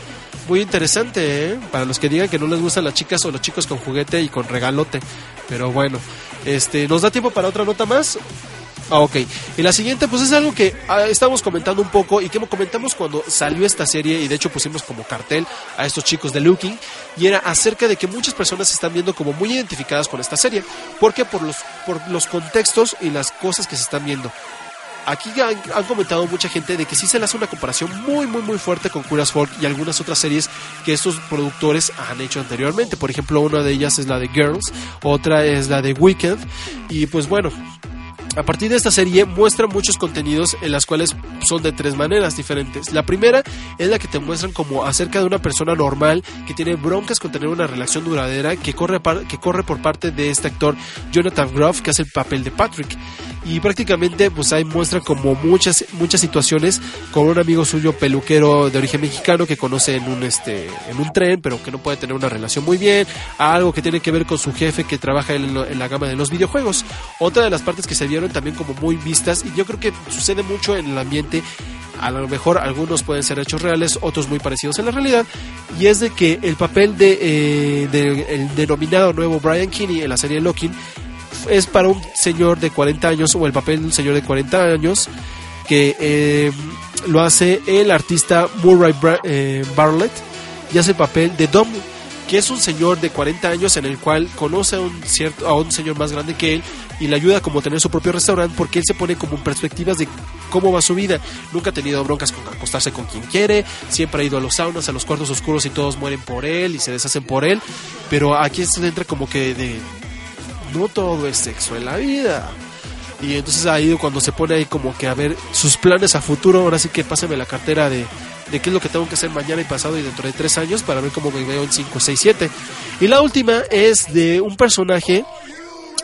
muy interesante, ¿eh? Para los que digan que no les gustan las chicas o los chicos con juguete y con regalote. Pero bueno, este, ¿nos da tiempo para otra nota más? Ah, ok. Y la siguiente, pues es algo que ah, comentando un poco y que comentamos cuando salió esta serie y de hecho pusimos como cartel a estos chicos de Looking y era acerca de que muchas personas se están viendo como muy identificadas con esta serie. ¿Por qué? Por los, por los contextos y las cosas que se están viendo. Aquí han, han comentado mucha gente de que sí se le hace una comparación muy, muy, muy fuerte con Curious Folk y algunas otras series que estos productores han hecho anteriormente. Por ejemplo, una de ellas es la de Girls, otra es la de Weekend. Y pues bueno, a partir de esta serie muestra muchos contenidos en las cuales son de tres maneras diferentes. La primera es la que te muestran como acerca de una persona normal que tiene broncas con tener una relación duradera que corre, que corre por parte de este actor Jonathan Groff que hace el papel de Patrick. Y prácticamente pues ahí muestra como muchas muchas situaciones con un amigo suyo peluquero de origen mexicano que conoce en un este en un tren pero que no puede tener una relación muy bien, algo que tiene que ver con su jefe que trabaja en, en la gama de los videojuegos. Otra de las partes que se vieron también como muy vistas y yo creo que sucede mucho en el ambiente. A lo mejor algunos pueden ser hechos reales, otros muy parecidos en la realidad, y es de que el papel de, eh, el denominado nuevo Brian Kinney en la serie Locking es para un señor de 40 años o el papel de un señor de 40 años que eh, lo hace el artista Murray Bra- eh, Bartlett y hace el papel de Dom que es un señor de 40 años en el cual conoce a un cierto a un señor más grande que él y le ayuda como a tener su propio restaurante porque él se pone como en perspectivas de cómo va su vida. Nunca ha tenido broncas con acostarse con quien quiere, siempre ha ido a los saunas, a los cuartos oscuros y todos mueren por él y se deshacen por él, pero aquí se entra como que de no todo es sexo en la vida. Y entonces ahí cuando se pone ahí como que a ver sus planes a futuro, ahora sí que pásame la cartera de, de qué es lo que tengo que hacer mañana y pasado y dentro de tres años para ver cómo me veo en 5, 6, 7. Y la última es de un personaje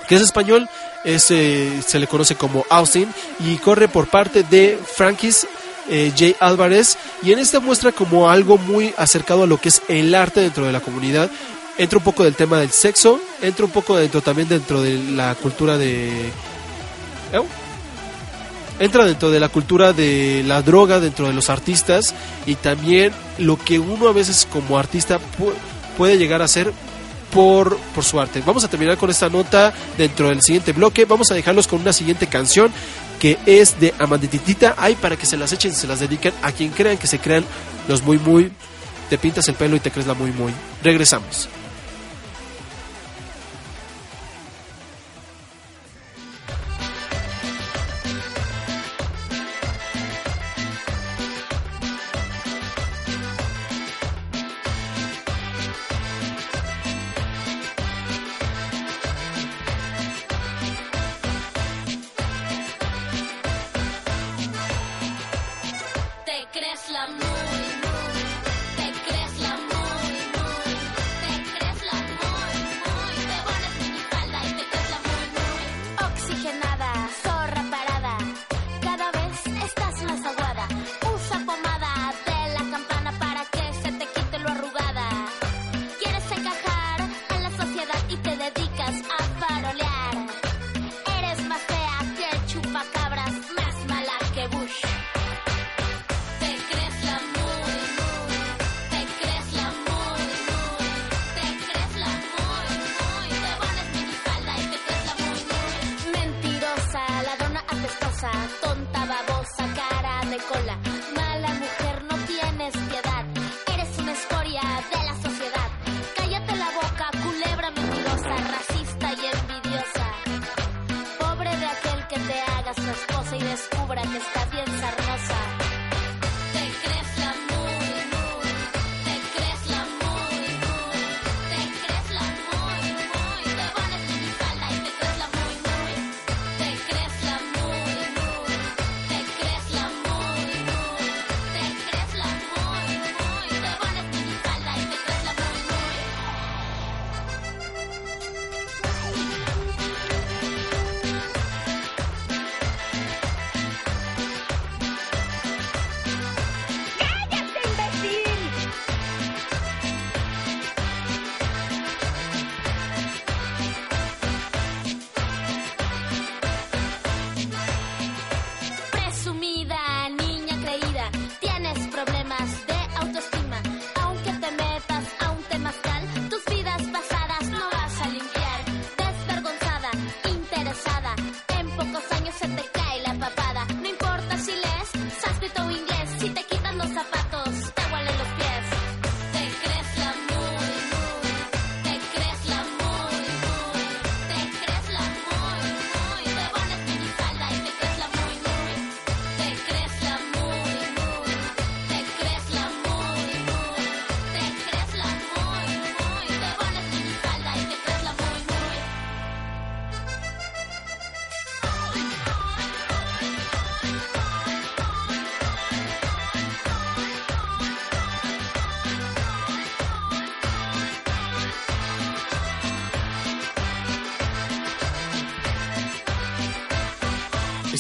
que es español, es, eh, se le conoce como Austin y corre por parte de Frankis eh, J. Álvarez y en esta muestra como algo muy acercado a lo que es el arte dentro de la comunidad. Entra un poco del tema del sexo, entra un poco dentro también dentro de la cultura de... ¿Eh? Entra dentro de la cultura de la droga dentro de los artistas y también lo que uno a veces como artista pu- puede llegar a hacer por, por su arte. Vamos a terminar con esta nota dentro del siguiente bloque. Vamos a dejarlos con una siguiente canción que es de Amandititita. Hay para que se las echen, se las dedican a quien crean que se crean los muy muy. Te pintas el pelo y te crees la muy muy. Regresamos.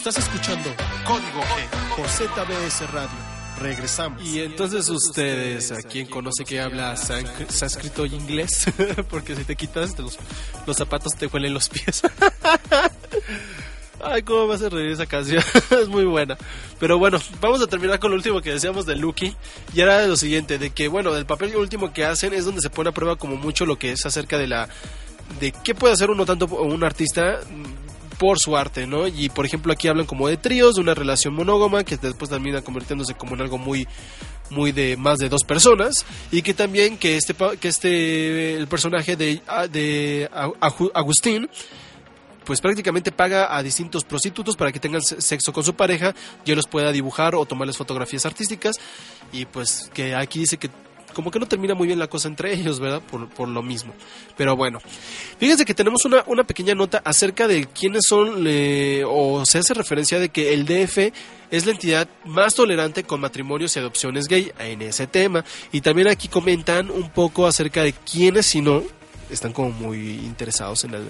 Estás escuchando Código G. por ZBS Radio. Regresamos. Y entonces ustedes, ¿a quién conoce que habla sán- sánscrito y inglés? Porque si te quitas los, los zapatos te huelen los pies. Ay, cómo me hace reír esa canción. es muy buena. Pero bueno, vamos a terminar con lo último que decíamos de Lucky. Y era lo siguiente, de que, bueno, el papel último que hacen es donde se pone a prueba como mucho lo que es acerca de la... de qué puede hacer uno tanto un artista por su arte, ¿no? Y por ejemplo aquí hablan como de tríos, de una relación monógama que después termina convirtiéndose como en algo muy muy de más de dos personas y que también que este que este el personaje de Aju- Agustín pues prácticamente paga a distintos prostitutos para que tengan se- sexo con su pareja y él los pueda dibujar o tomarles fotografías artísticas y pues que aquí dice que como que no termina muy bien la cosa entre ellos, ¿verdad? Por, por lo mismo. Pero bueno, fíjense que tenemos una, una pequeña nota acerca de quiénes son, o se hace referencia de que el DF es la entidad más tolerante con matrimonios y adopciones gay en ese tema. Y también aquí comentan un poco acerca de quiénes, si no, están como muy interesados en el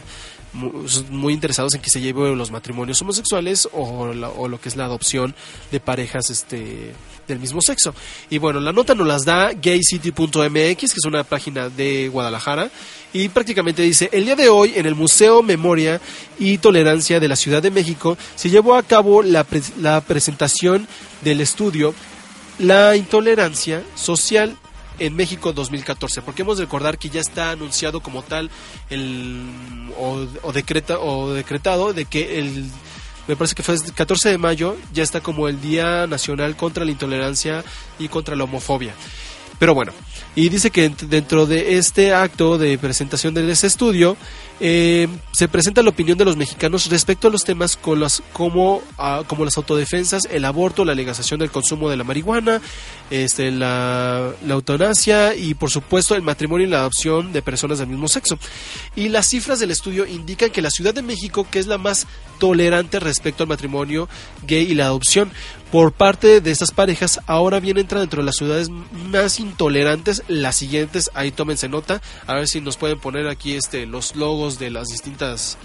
mu- muy interesados en que se lleven los matrimonios homosexuales o, o lo que es la adopción de parejas este del mismo sexo. Y bueno, la nota nos las da gaycity.mx, que es una página de Guadalajara, y prácticamente dice, el día de hoy en el Museo Memoria y Tolerancia de la Ciudad de México se llevó a cabo la, pre- la presentación del estudio La intolerancia social en México 2014, porque hemos de recordar que ya está anunciado como tal el o, o decreta o decretado de que el me parece que fue el 14 de mayo ya está como el Día Nacional contra la Intolerancia y contra la Homofobia. Pero bueno, y dice que ent- dentro de este acto de presentación de ese estudio eh, se presenta la opinión de los mexicanos respecto a los temas ah, como las autodefensas, el aborto, la legalización del consumo de la marihuana, este, la, la y por supuesto el matrimonio y la adopción de personas del mismo sexo. Y las cifras del estudio indican que la Ciudad de México, que es la más tolerante respecto al matrimonio gay y la adopción, por parte de estas parejas, ahora bien entra dentro de las ciudades más intolerantes, las siguientes, ahí tómense nota, a ver si nos pueden poner aquí este los logos de las distintas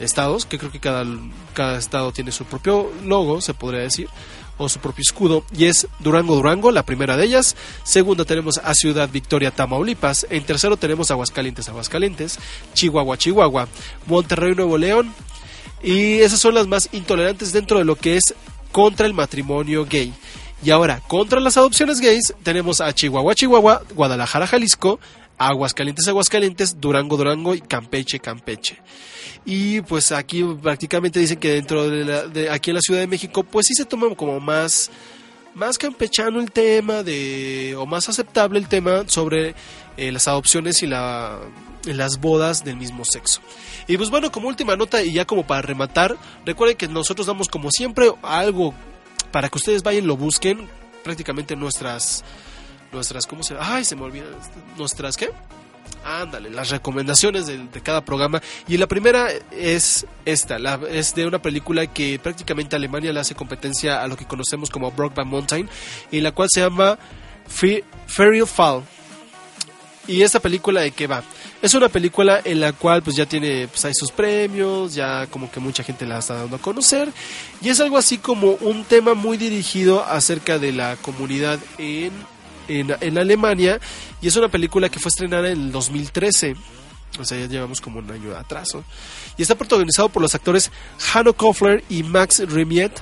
estados, que creo que cada, cada estado tiene su propio logo, se podría decir, o su propio escudo, y es Durango Durango, la primera de ellas. Segunda tenemos a Ciudad Victoria, Tamaulipas. En tercero tenemos Aguascalientes, Aguascalientes. Chihuahua, Chihuahua. Monterrey, Nuevo León. Y esas son las más intolerantes dentro de lo que es contra el matrimonio gay. Y ahora, contra las adopciones gays, tenemos a Chihuahua, Chihuahua, Guadalajara, Jalisco, Aguascalientes, Aguascalientes, Durango, Durango y Campeche, Campeche. Y pues aquí prácticamente dicen que dentro de, la- aquí en la Ciudad de México, pues sí se toma como más, más campechano el tema de, o más aceptable el tema sobre eh, las adopciones y la, las bodas del mismo sexo. Y pues bueno, como última nota y ya como para rematar, recuerden que nosotros damos como siempre algo para que ustedes vayan y lo busquen, prácticamente nuestras, nuestras, ¿cómo se Ay, se me olvida, nuestras, ¿qué? Ándale, las recomendaciones de, cada programa. Y la primera es esta, es de una película que prácticamente Alemania le hace competencia a lo que conocemos como Brokeback Mountain, y la cual se llama Fairy Fall. ¿Y esta película de qué va? Es una película en la cual pues ya tiene pues hay sus premios, ya como que mucha gente la está dando a conocer y es algo así como un tema muy dirigido acerca de la comunidad en, en, en Alemania y es una película que fue estrenada en el 2013. O sea, ya llevamos como un año de atraso. Y está protagonizado por los actores Hanno Kofler y Max Remiet.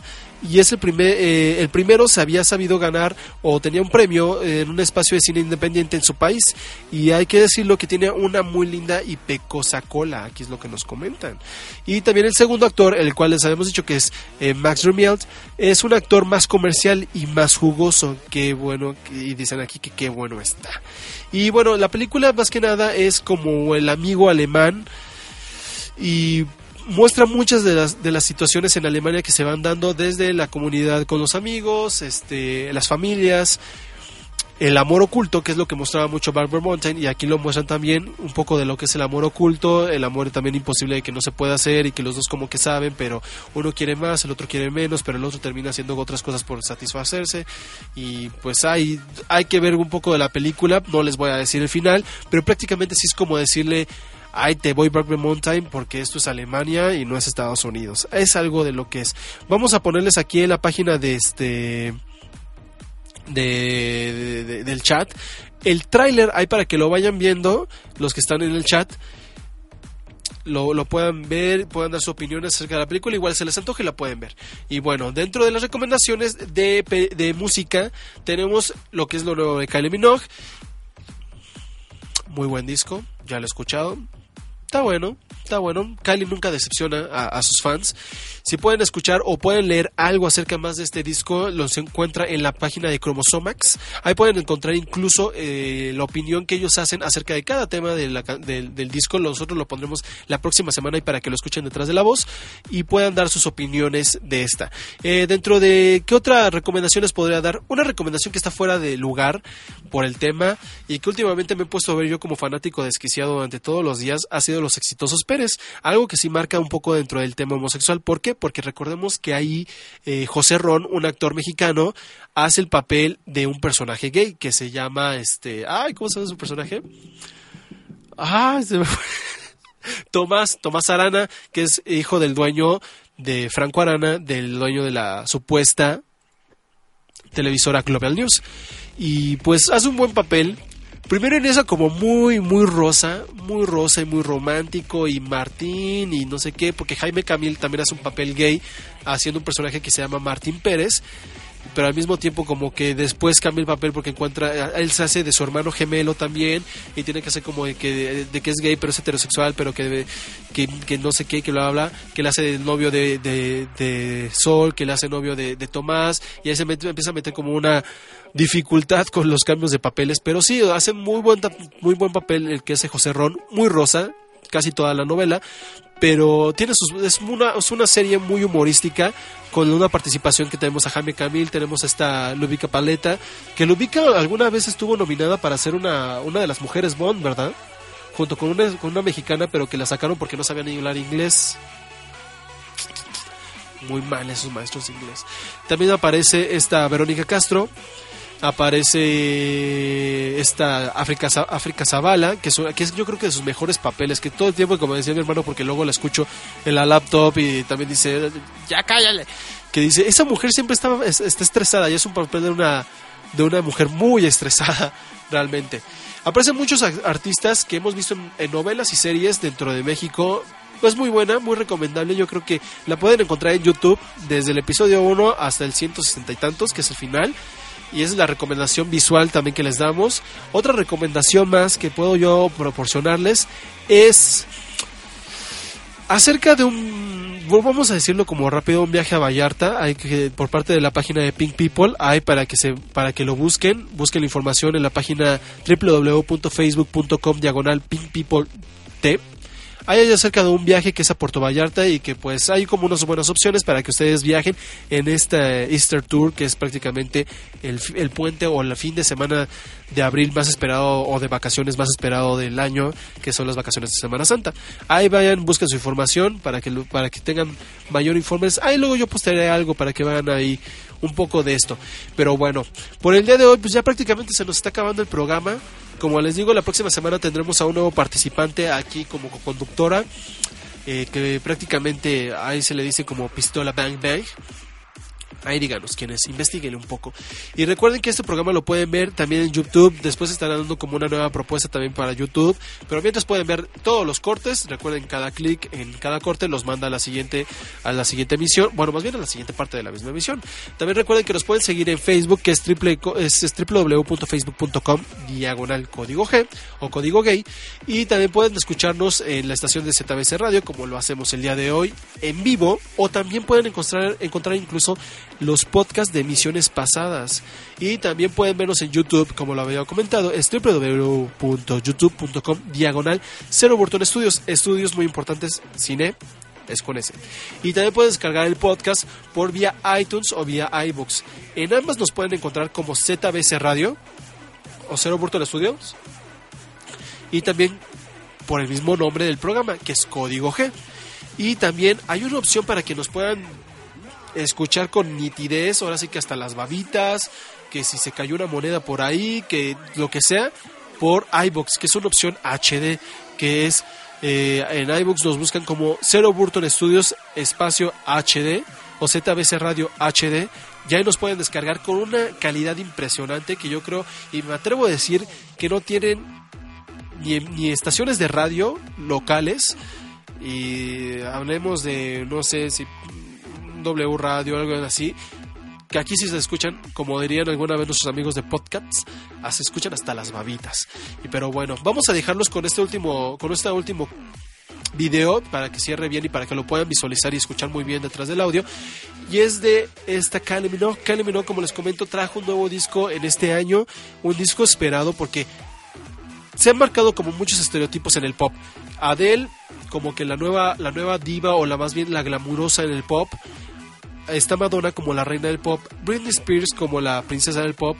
Y es el, primer, eh, el primero se había sabido ganar o tenía un premio en un espacio de cine independiente en su país. Y hay que decirlo que tiene una muy linda y pecosa cola, aquí es lo que nos comentan. Y también el segundo actor, el cual les habíamos dicho que es eh, Max Remielt, es un actor más comercial y más jugoso. Qué bueno, y dicen aquí que qué bueno está. Y bueno, la película más que nada es como el amigo alemán y muestra muchas de las, de las situaciones en Alemania que se van dando desde la comunidad con los amigos, este, las familias, el amor oculto, que es lo que mostraba mucho Barbara Mountain, y aquí lo muestran también un poco de lo que es el amor oculto, el amor también imposible de que no se pueda hacer y que los dos como que saben, pero uno quiere más, el otro quiere menos, pero el otro termina haciendo otras cosas por satisfacerse, y pues hay, hay que ver un poco de la película, no les voy a decir el final, pero prácticamente sí es como decirle ahí te voy Back Mountain porque esto es Alemania y no es Estados Unidos. Es algo de lo que es. Vamos a ponerles aquí en la página de este de, de- de- del chat el tráiler ahí para que lo vayan viendo los que están en el chat lo, lo puedan ver, puedan dar su opinión acerca de la película, igual se les antoje la pueden ver. Y bueno, dentro de las recomendaciones de, de música tenemos lo que es lo nuevo de Kylie Minogue. Muy buen disco, ya lo he escuchado. Está bueno, está bueno. Kylie nunca decepciona a, sus fans. Si pueden escuchar o pueden leer algo acerca más de este disco, lo se encuentra en la página de Chromosomax. Ahí pueden encontrar incluso eh, la opinión que ellos hacen acerca de cada tema de del disco. Nosotros lo pondremos la próxima semana y para que lo escuchen detrás de la voz y puedan dar sus opiniones de esta. Eh, dentro de qué otra recomendación les podría dar, una recomendación que está fuera de lugar por el tema y que últimamente me he puesto a ver yo como fanático desquiciado durante todos los días ha sido los exitosos Pérez, algo que sí marca un poco dentro del tema homosexual. ¿Por qué? Porque recordemos que ahí eh, José Ron, un actor mexicano, hace el papel de un personaje gay que se llama este, ay, ¿cómo se llama su personaje? Ah. Tomás, Tomás Arana, que es hijo del dueño de Franco Arana, del dueño de la supuesta televisora Global News. Y pues hace un buen papel. Primero en esa como muy, muy rosa, muy rosa y muy romántico y Martín y no sé qué, porque Jaime Camil también hace un papel gay haciendo un personaje que se llama Martín Pérez, pero al mismo tiempo como que después cambia el papel porque encuentra, él se hace de su hermano gemelo también y tiene que hacer como de que, de que es gay pero es heterosexual, pero que, que, que no sé qué, que bla, bla, bla, que le hace de novio de, de, Sol, que le hace novio de, Tomás y ahí se empieza a meter como una dificultad con los cambios de papeles, pero sí, hace muy buen, muy buen papel el que hace José Ron, muy rosa, casi toda la novela, pero tiene sus, es, una, es una serie muy humorística con una participación que tenemos a Jaime Camil, tenemos a esta Lubica Paleta, que Lubica alguna vez estuvo nominada para ser una, una de las mujeres Bond, ¿verdad? Junto con una, con una mexicana, pero que la sacaron porque no sabían ni hablar inglés. Muy mal esos maestros de inglés. También aparece esta Verónica Castro, aparece esta África, África Zavala, que, que es yo creo que de sus mejores papeles, que todo el tiempo, como decía mi hermano, porque luego la escucho en la laptop y también dice, ya cállale, que dice, esa mujer siempre está, es- está estresada y es un papel de una, de una mujer muy estresada, realmente. Aparecen muchos artistas que hemos visto en, en novelas y series dentro de México. Es muy buena, muy recomendable. Yo creo que la pueden encontrar en YouTube desde el episodio 1 hasta el 160 y tantos, que es el final. Y esa es la recomendación visual también que les damos. Otra recomendación más que puedo yo proporcionarles es acerca de un vamos a decirlo como rápido un viaje a Vallarta. Por parte de la página de Pink People hay para que se para que lo busquen. Busquen la información en la página www.facebook.com diagonal Pink People T hay acerca de un viaje que es a Puerto Vallarta y que pues hay como unas buenas opciones para que ustedes viajen en esta Easter Tour que es prácticamente el, el puente o el fin de semana de abril más esperado o de vacaciones más esperado del año que son las vacaciones de Semana Santa. Ahí vayan, busquen su información para que para que tengan mayor informes. Ahí luego yo postearé algo para que vean ahí un poco de esto. Pero bueno, por el día de hoy pues ya prácticamente se nos está acabando el programa. Como les digo, la próxima semana tendremos a un nuevo participante aquí como conductora, eh, que prácticamente ahí se le dice como pistola bang bang. Ahí díganos quienes, investiguen un poco. Y recuerden que este programa lo pueden ver también en YouTube. Después estarán dando como una nueva propuesta también para YouTube. Pero mientras pueden ver todos los cortes. Recuerden cada clic en cada corte los manda a la siguiente a la siguiente emisión. Bueno, más bien a la siguiente parte de la misma emisión. También recuerden que nos pueden seguir en Facebook, que es, triple, es www.facebook.com diagonal código G o código gay. Y también pueden escucharnos en la estación de ZBC Radio, como lo hacemos el día de hoy, en vivo. O también pueden encontrar, encontrar incluso los podcasts de emisiones pasadas. Y también pueden vernos en YouTube, como lo había comentado, es www.youtube.com diagonal Cero Burton Studios. Estudios muy importantes, cine, es con ese. Y también pueden descargar el podcast por vía iTunes o vía iBooks. En ambas nos pueden encontrar como ZBC Radio o Cero Burton Studios. Y también por el mismo nombre del programa, que es Código G. Y también hay una opción para que nos puedan escuchar con nitidez, ahora sí que hasta las babitas, que si se cayó una moneda por ahí, que lo que sea, por iBox, que es una opción HD, que es Eh, en iBooks nos buscan como Cero Burton Studios Espacio HD o ZBC Radio HD. Ya ahí nos pueden descargar con una calidad impresionante que yo creo, y me atrevo a decir que no tienen ni, ni estaciones de radio locales. Y hablemos de, no sé si W Radio algo así, que aquí sí se escuchan, como dirían alguna vez nuestros amigos de podcasts, ah, se escuchan hasta las babitas. Y pero bueno, vamos a dejarlos con este último, con este último video para que cierre bien y para que lo puedan visualizar y escuchar muy bien detrás del audio. Y es de esta. Kylie Minogue, como les comento, trajo un nuevo disco en este año, un disco esperado porque se han marcado como muchos estereotipos en el pop. Adele como que la nueva la nueva diva o la más bien la glamurosa en el pop. Está Madonna como la reina del pop, Britney Spears como la princesa del pop.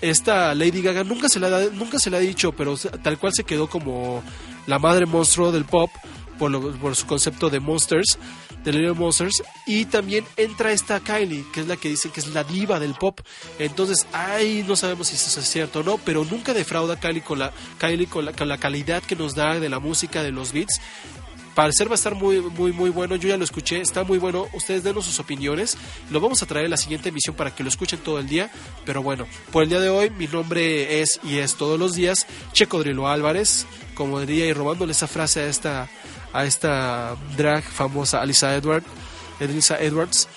Esta Lady Gaga nunca se la nunca se la ha dicho, pero tal cual se quedó como la madre monstruo del pop por, su concepto de Monsters, de Little Monsters. Y también entra esta Kylie, que es la que dicen que es la diva del pop. Entonces, ahí no sabemos si eso es cierto o no, pero nunca defrauda Kylie con la, Kylie con la calidad que nos da de la música, de los beats. Parecer va a estar muy, muy, muy bueno. Yo ya lo escuché, está muy bueno. Ustedes denos sus opiniones. Lo vamos a traer en la siguiente emisión para que lo escuchen todo el día. Pero bueno, por el día de hoy, mi nombre es y es todos los días Checo Drilo Álvarez. Como diría y robándole esa frase a esta, a esta drag famosa Alisa Edward, Edwards.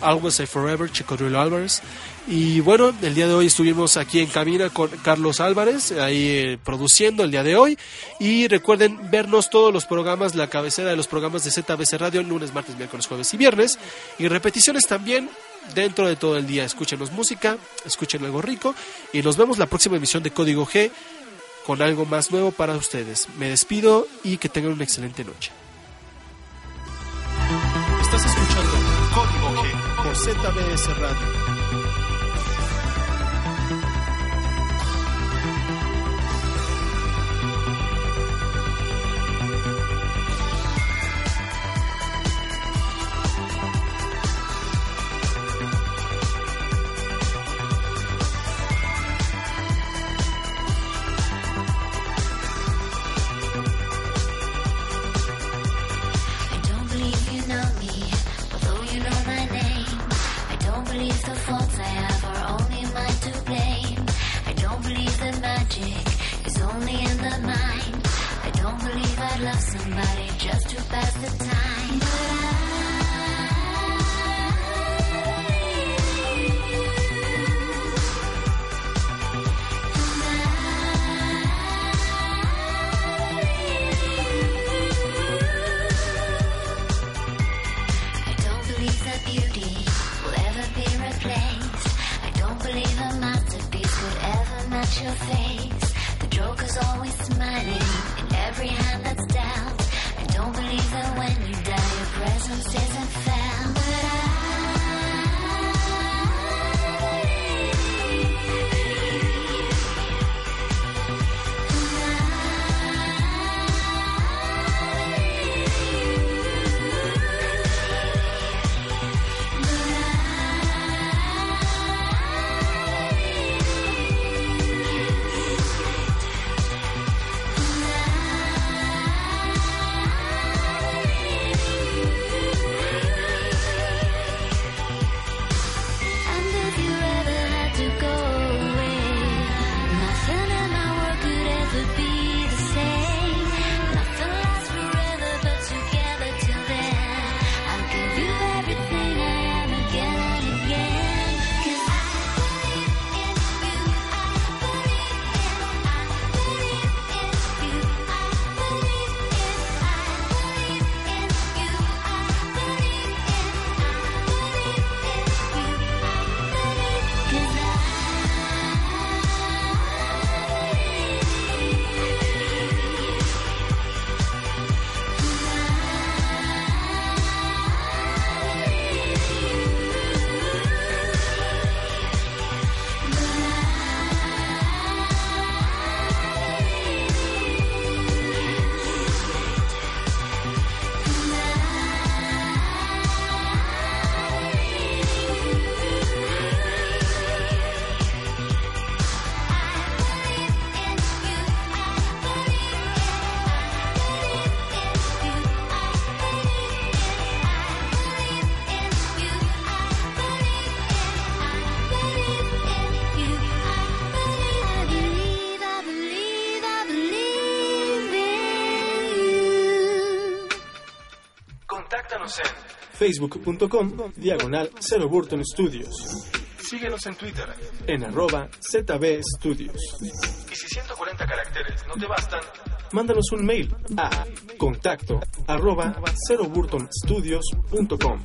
Always Say Forever, Checo Drilo Álvarez. Y bueno, el día de hoy estuvimos aquí en cabina con Carlos Álvarez, ahí eh, produciendo el día de hoy. Y recuerden vernos todos los programas, la cabecera de los programas de ZBC Radio, lunes, martes, miércoles, jueves y viernes. Y repeticiones también dentro de todo el día. Escúchenos música, escuchen algo rico. Y nos vemos la próxima emisión de Código G con algo más nuevo para ustedes. Me despido y que tengan una excelente noche. Estás escuchando Código G por ZBS Radio. Facebook.com diagonal Zero Burton Studios. Síguenos en Twitter. En arroba ZB Studios. Y si 140 caracteres no te bastan, Mándanos un mail a contacto arroba zeroburtonstudios.com.